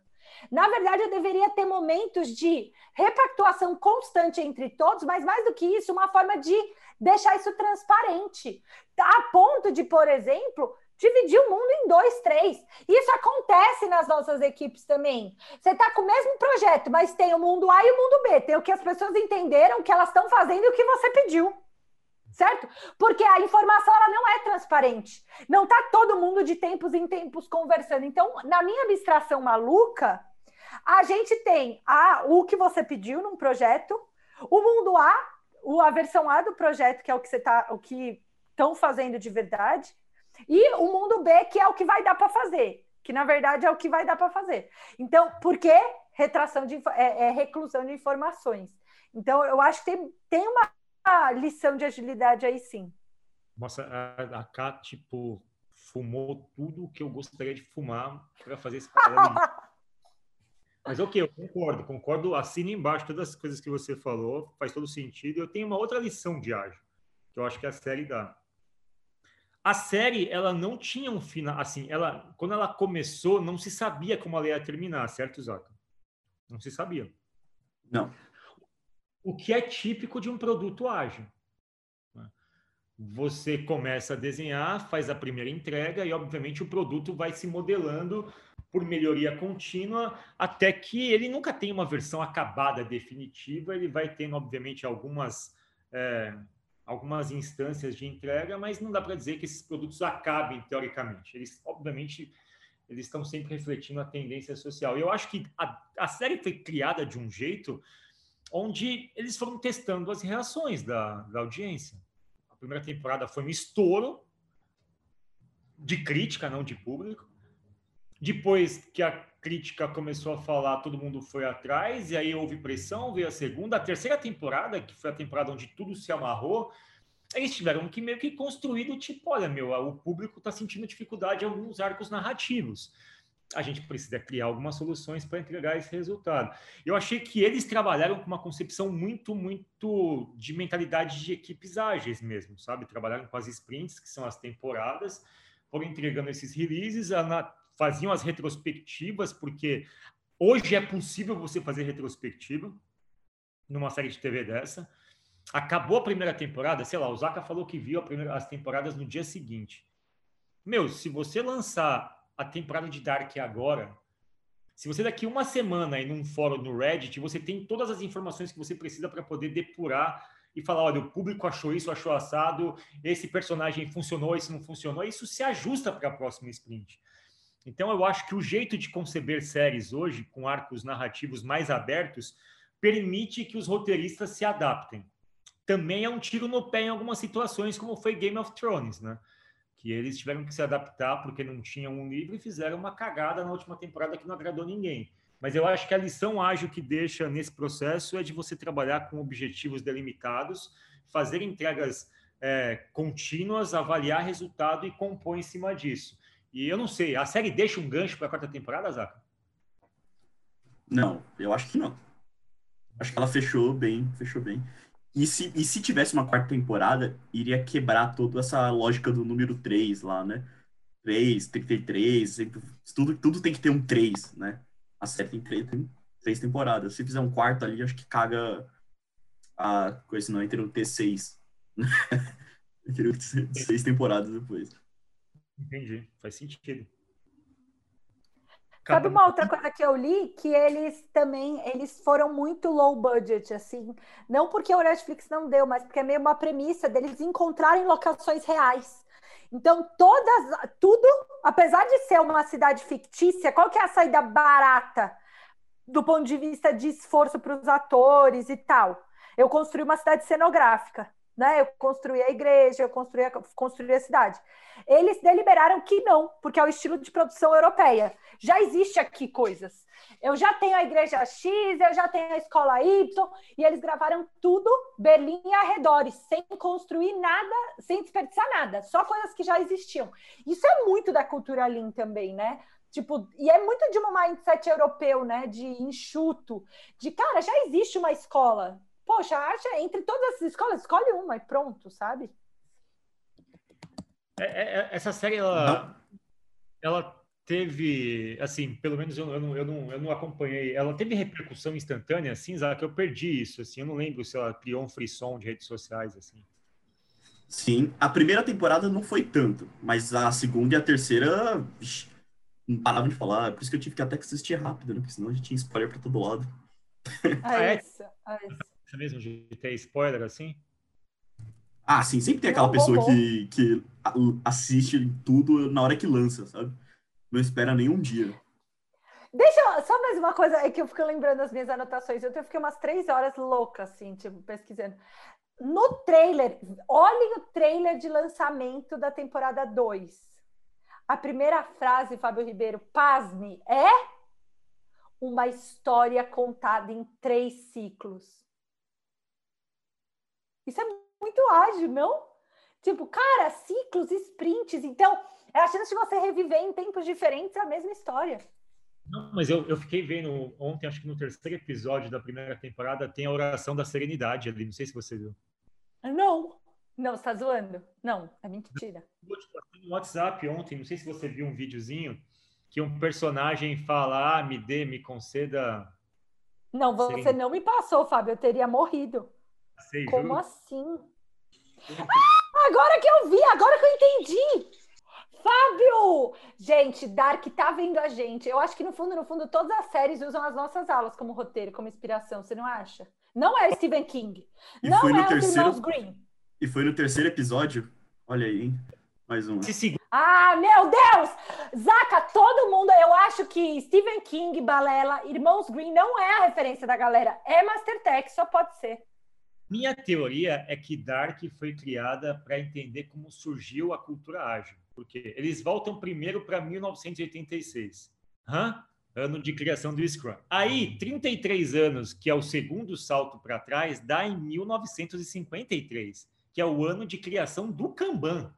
Na verdade, eu deveria ter momentos de repactuação constante entre todos, mas mais do que isso, uma forma de deixar isso transparente, a ponto de, por exemplo, dividir o mundo em dois, três. Isso acontece nas nossas equipes também. Você está com o mesmo projeto, mas tem o mundo A e o mundo B. Tem o que as pessoas entenderam, o que elas estão fazendo e o que você pediu. Certo? Porque a informação ela não é transparente. Não está todo mundo de tempos em tempos conversando. Então, na minha abstração maluca, a gente tem a, o que você pediu num projeto, o mundo A, a versão A do projeto, que é o que você tá, o que estão fazendo de verdade, e o mundo B, que é o que vai dar para fazer, que na verdade é o que vai dar para fazer. Então, por que retração de é, é, reclusão de informações? Então, eu acho que tem, tem uma lição de agilidade aí sim. Nossa, a, a Ká, tipo, fumou tudo o que eu gostaria de fumar para fazer esse Mas ok, eu concordo, concordo, assina embaixo todas as coisas que você falou, faz todo sentido. Eu tenho uma outra lição de ágil, que eu acho que a série dá. A série, ela não tinha um final, assim, ela, quando ela começou, não se sabia como ela ia terminar, certo, Zaca? Não se sabia. Não. O que é típico de um produto ágil. Né? Você começa a desenhar, faz a primeira entrega e, obviamente, o produto vai se modelando por melhoria contínua, até que ele nunca tem uma versão acabada definitiva, ele vai tendo, obviamente, algumas, é, algumas instâncias de entrega, mas não dá para dizer que esses produtos acabem, teoricamente. Eles, obviamente, eles estão sempre refletindo a tendência social. E eu acho que a, a série foi criada de um jeito onde eles foram testando as reações da, da audiência. A primeira temporada foi um estouro de crítica, não de público. Depois que a crítica começou a falar, todo mundo foi atrás, e aí houve pressão, veio a segunda. A terceira temporada, que foi a temporada onde tudo se amarrou, eles tiveram que meio que construir do tipo, olha, meu, o público está sentindo dificuldade em alguns arcos narrativos. A gente precisa criar algumas soluções para entregar esse resultado. Eu achei que eles trabalharam com uma concepção muito, muito de mentalidade de equipes ágeis mesmo, sabe? Trabalharam com as sprints, que são as temporadas, foram entregando esses releases, faziam as retrospectivas, porque hoje é possível você fazer retrospectiva numa série de TV dessa. Acabou a primeira temporada, sei lá, o Zaka falou que viu primeira, as temporadas no dia seguinte. Meu, se você lançar a temporada de Dark agora, se você daqui uma semana ir num fórum no Reddit, você tem todas as informações que você precisa para poder depurar e falar, olha, o público achou isso, achou assado, esse personagem funcionou, esse não funcionou, isso se ajusta para a próxima sprint. Então, eu acho que o jeito de conceber séries hoje, com arcos narrativos mais abertos, permite que os roteiristas se adaptem. Também é um tiro no pé em algumas situações, como foi Game of Thrones, né? Que eles tiveram que se adaptar porque não tinham um livro e fizeram uma cagada na última temporada que não agradou ninguém. Mas eu acho que a lição ágil que deixa nesse processo é de você trabalhar com objetivos delimitados, fazer entregas é, contínuas, avaliar resultado e compor em cima disso. E eu não sei, a série deixa um gancho para a quarta temporada, Zaca? Não, eu acho que não. Acho que ela fechou bem, fechou bem. E se, e se tivesse uma quarta temporada, iria quebrar toda essa lógica do número 3 lá, né? 3, 33, tudo, tudo tem que ter um 3, né? A série tem três, tem três temporadas. Se fizer um quarto ali, acho que caga a coisa, não, entre o T6. Teria seis temporadas depois. Entendi, faz sentido. Sabe uma outra coisa que eu li? Que eles também eles foram muito low budget, assim. Não porque o Netflix não deu, mas porque é meio uma premissa deles encontrarem locações reais. Então, todas, tudo, apesar de ser uma cidade fictícia, qual que é a saída barata do ponto de vista de esforço para os atores e tal? Eu construí uma cidade cenográfica. Né? Eu construí a igreja, eu construí a, construí a cidade. Eles deliberaram que não, porque é o estilo de produção europeia. Já existe aqui coisas. Eu já tenho a igreja X, eu já tenho a escola Y, e eles gravaram tudo Berlim e arredores, sem construir nada, sem desperdiçar nada, só coisas que já existiam. Isso é muito da cultura Lean também, né? Tipo, e é muito de um mindset europeu, né? De enxuto, de cara, já existe uma escola. Poxa, acha entre todas as escolas, escolhe uma e pronto, sabe? É, é, é essa série, ela, ela teve, assim, pelo menos eu, eu, não, eu, não, eu não acompanhei, ela teve repercussão instantânea, assim, que eu perdi isso, assim, eu não lembro se ela criou um frisson de redes sociais, assim. Sim, a primeira temporada não foi tanto, mas a segunda e a terceira, vixi, não parava de falar, por isso que eu tive que até assistir rápido, né, porque senão a gente tinha spoiler pra todo lado. Ah, é? é isso. É mesmo de ter spoiler, assim? Ah, sim, sempre tem aquela pessoa que, que assiste tudo na hora que lança, sabe? Não espera nenhum dia. Deixa eu, só mais uma coisa, é que eu fico lembrando as minhas anotações. Eu fiquei umas três horas louca, assim, tipo, pesquisando. No trailer, olhem o trailer de lançamento da temporada 2. A primeira frase, Fábio Ribeiro, pasme, é uma história contada em três ciclos. Isso é muito ágil, não? Tipo, cara, ciclos, sprints. Então, é a chance de você reviver em tempos diferentes a mesma história. Não, mas eu, eu fiquei vendo ontem, acho que no terceiro episódio da primeira temporada, tem a oração da serenidade ali. Não sei se você viu. Não. Não, você tá zoando? Não, é mentira. No WhatsApp ontem, não sei se você viu um videozinho que um personagem fala: ah, me dê, me conceda. Não, você serenidade. não me passou, Fábio. Eu teria morrido. Sei, Como juro. assim? Ah, agora que eu vi, agora que eu entendi. Fábio! Gente, Dark tá vendo a gente. Eu acho que no fundo, no fundo, todas as séries usam as nossas aulas como roteiro, como inspiração, você não acha? Não é Stephen King. E não é terceiro... os irmãos Green. E foi no terceiro episódio. Olha aí, hein? Mais um. Ah, meu Deus! Zaca, todo mundo, eu acho que Stephen King, Balela, Irmãos Green não é a referência da galera. É Mastertech, só pode ser. Minha teoria é que Dark foi criada para entender como surgiu a cultura ágil, porque eles voltam primeiro para 1986, Hã? ano de criação do Scrum. Aí, 33 anos, que é o segundo salto para trás, dá em 1953, que é o ano de criação do Kanban.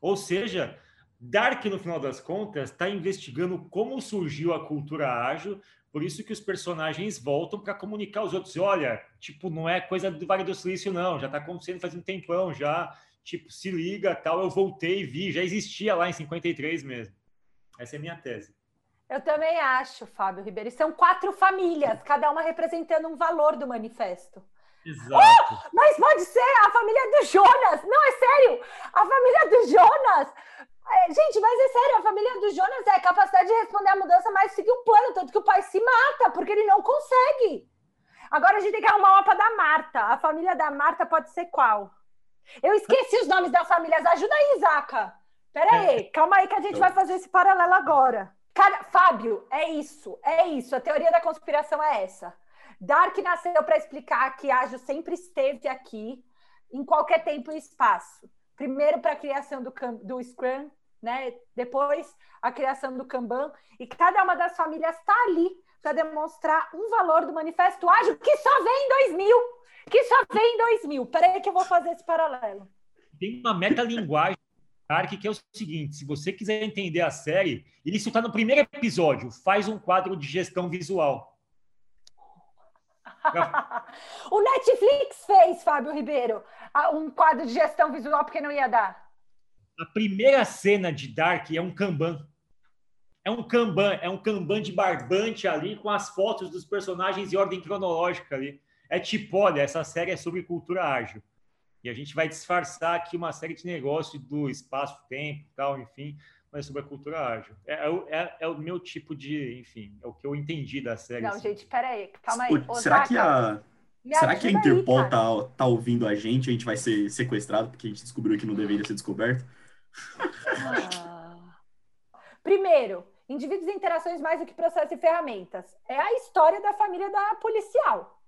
Ou seja, Dark, no final das contas, está investigando como surgiu a cultura ágil por isso que os personagens voltam para comunicar aos outros. Olha, tipo, não é coisa do Vale do Silício, não. Já está acontecendo faz um tempão já. Tipo, se liga, tal. Eu voltei e vi. Já existia lá em 53 mesmo. Essa é a minha tese. Eu também acho, Fábio Ribeiro. são quatro famílias, cada uma representando um valor do manifesto. Exato. Oh, mas pode ser a família do Jonas. Não, é sério. A família do Jonas gente, mas é sério, a família do Jonas é a capacidade de responder à mudança mais seguir o plano, tanto que o pai se mata, porque ele não consegue. Agora a gente tem que arrumar o mapa da Marta. A família da Marta pode ser qual? Eu esqueci os nomes das famílias. Ajuda aí, Zaca. Pera aí, é. calma aí que a gente vai fazer esse paralelo agora. Cara, Fábio, é isso, é isso. A teoria da conspiração é essa. Dark nasceu para explicar que Ágil sempre esteve aqui, em qualquer tempo e espaço primeiro para a criação do, do Scrum, né? depois a criação do Kanban, e cada uma das famílias está ali para demonstrar um valor do manifesto ágil que só vem em 2000, que só vem em 2000. Peraí que eu vou fazer esse paralelo. Tem uma metalinguagem Ark, que é o seguinte: se você quiser entender a série, isso está no primeiro episódio, faz um quadro de gestão visual. o Netflix fez, Fábio Ribeiro, um quadro de gestão visual porque não ia dar. A primeira cena de Dark é um Kanban. É um Kanban, é um Kanban de barbante ali com as fotos dos personagens em ordem cronológica ali. É tipo, olha, essa série é sobre cultura ágil. E a gente vai disfarçar aqui uma série de negócios do espaço-tempo tal, enfim, mas sobre a cultura ágil. É, é, é, é, o meu tipo de, enfim, é o que eu entendi da série. Não, assim. gente, peraí, calma aí. será que a. Será que a Interpol aí, tá, tá ouvindo a gente? A gente vai ser sequestrado porque a gente descobriu que não deveria ser descoberto? Ah. Primeiro, indivíduos e interações mais do que processos e ferramentas. É a história da família da policial.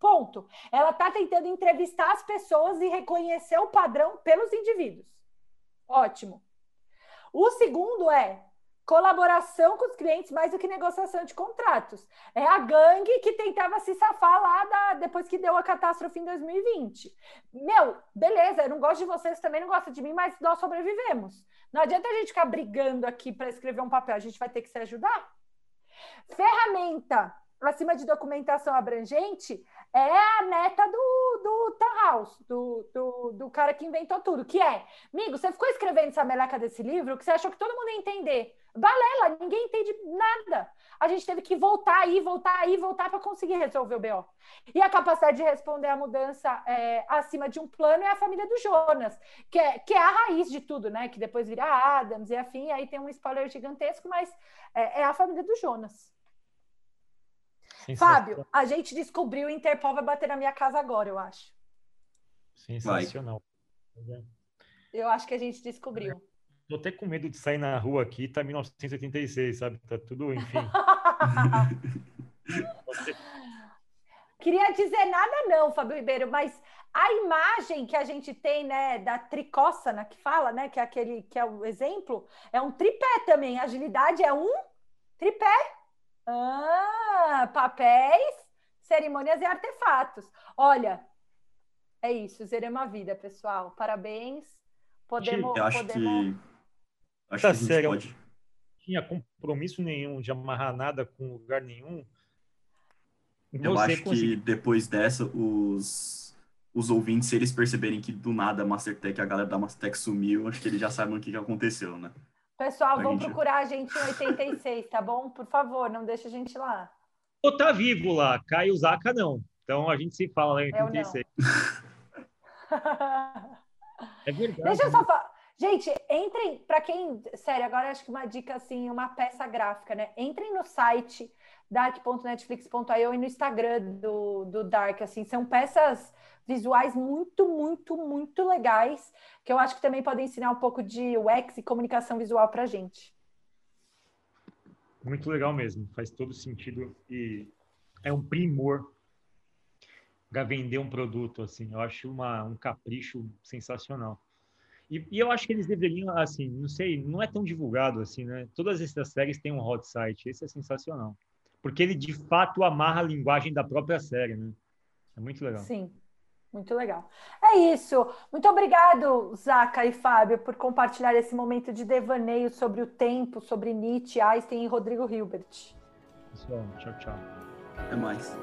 Ponto. Ela está tentando entrevistar as pessoas e reconhecer o padrão pelos indivíduos. Ótimo. O segundo é colaboração com os clientes mais do que negociação de contratos. É a gangue que tentava se safar lá da, depois que deu a catástrofe em 2020. Meu, beleza, eu não gosto de vocês, também não gosta de mim, mas nós sobrevivemos. Não adianta a gente ficar brigando aqui para escrever um papel, a gente vai ter que se ajudar. Ferramenta acima de documentação abrangente é a neta do, do House, do, do, do, cara que inventou tudo, que é, amigo, você ficou escrevendo essa meleca desse livro que você achou que todo mundo ia entender. Balela, ninguém entende nada. A gente teve que voltar aí, voltar aí, voltar para conseguir resolver o BO. E a capacidade de responder à mudança é, acima de um plano é a família do Jonas, que é, que é a raiz de tudo, né? Que depois vira Adams e afim, aí tem um spoiler gigantesco, mas é, é a família do Jonas. Fábio, a gente descobriu o Interpol vai bater na minha casa agora, eu acho. Sensacional. Vai. Eu acho que a gente descobriu. Tô até com medo de sair na rua aqui, tá 1986, sabe? Tá tudo, enfim. Queria dizer nada não, Fábio Ribeiro, mas a imagem que a gente tem, né, da tricóssana que fala, né, que é aquele que é o exemplo, é um tripé também. Agilidade é um tripé. Ah, papéis, cerimônias e artefatos. Olha, é isso, zeremos a vida, pessoal. Parabéns. Podemos. Eu acho podemos... que. Acho tá que a gente pode. Não tinha compromisso nenhum de amarrar nada com lugar nenhum. Eu acho que depois dessa, os, os ouvintes, se eles perceberem que do nada a Mastertech, a galera da Mastertech sumiu, acho que eles já sabem o que, que aconteceu, né? Pessoal, vão gente... procurar a gente em 86, tá bom? Por favor, não deixa a gente lá. Ou tá vivo lá, Caio Zaca não. Então a gente se fala lá em 86. é verdade. Deixa eu só falar. Gente, entrem, para quem, sério, agora acho que uma dica assim, uma peça gráfica, né? Entrem no site dark.netflix.io e no Instagram do, do Dark, assim, são peças visuais muito, muito, muito legais, que eu acho que também podem ensinar um pouco de UX e comunicação visual para a gente. Muito legal mesmo, faz todo sentido e é um primor para vender um produto, assim, eu acho uma, um capricho sensacional. E, e, eu acho que eles deveriam, assim, não sei, não é tão divulgado assim, né? Todas essas séries têm um hot site, esse é sensacional. Porque ele de fato amarra a linguagem da própria série, né? É muito legal. Sim. Muito legal. É isso. Muito obrigado, Zaca e Fábio, por compartilhar esse momento de devaneio sobre o tempo, sobre Nietzsche, Einstein e Rodrigo Hilbert. Pessoal, tchau, tchau. Até mais.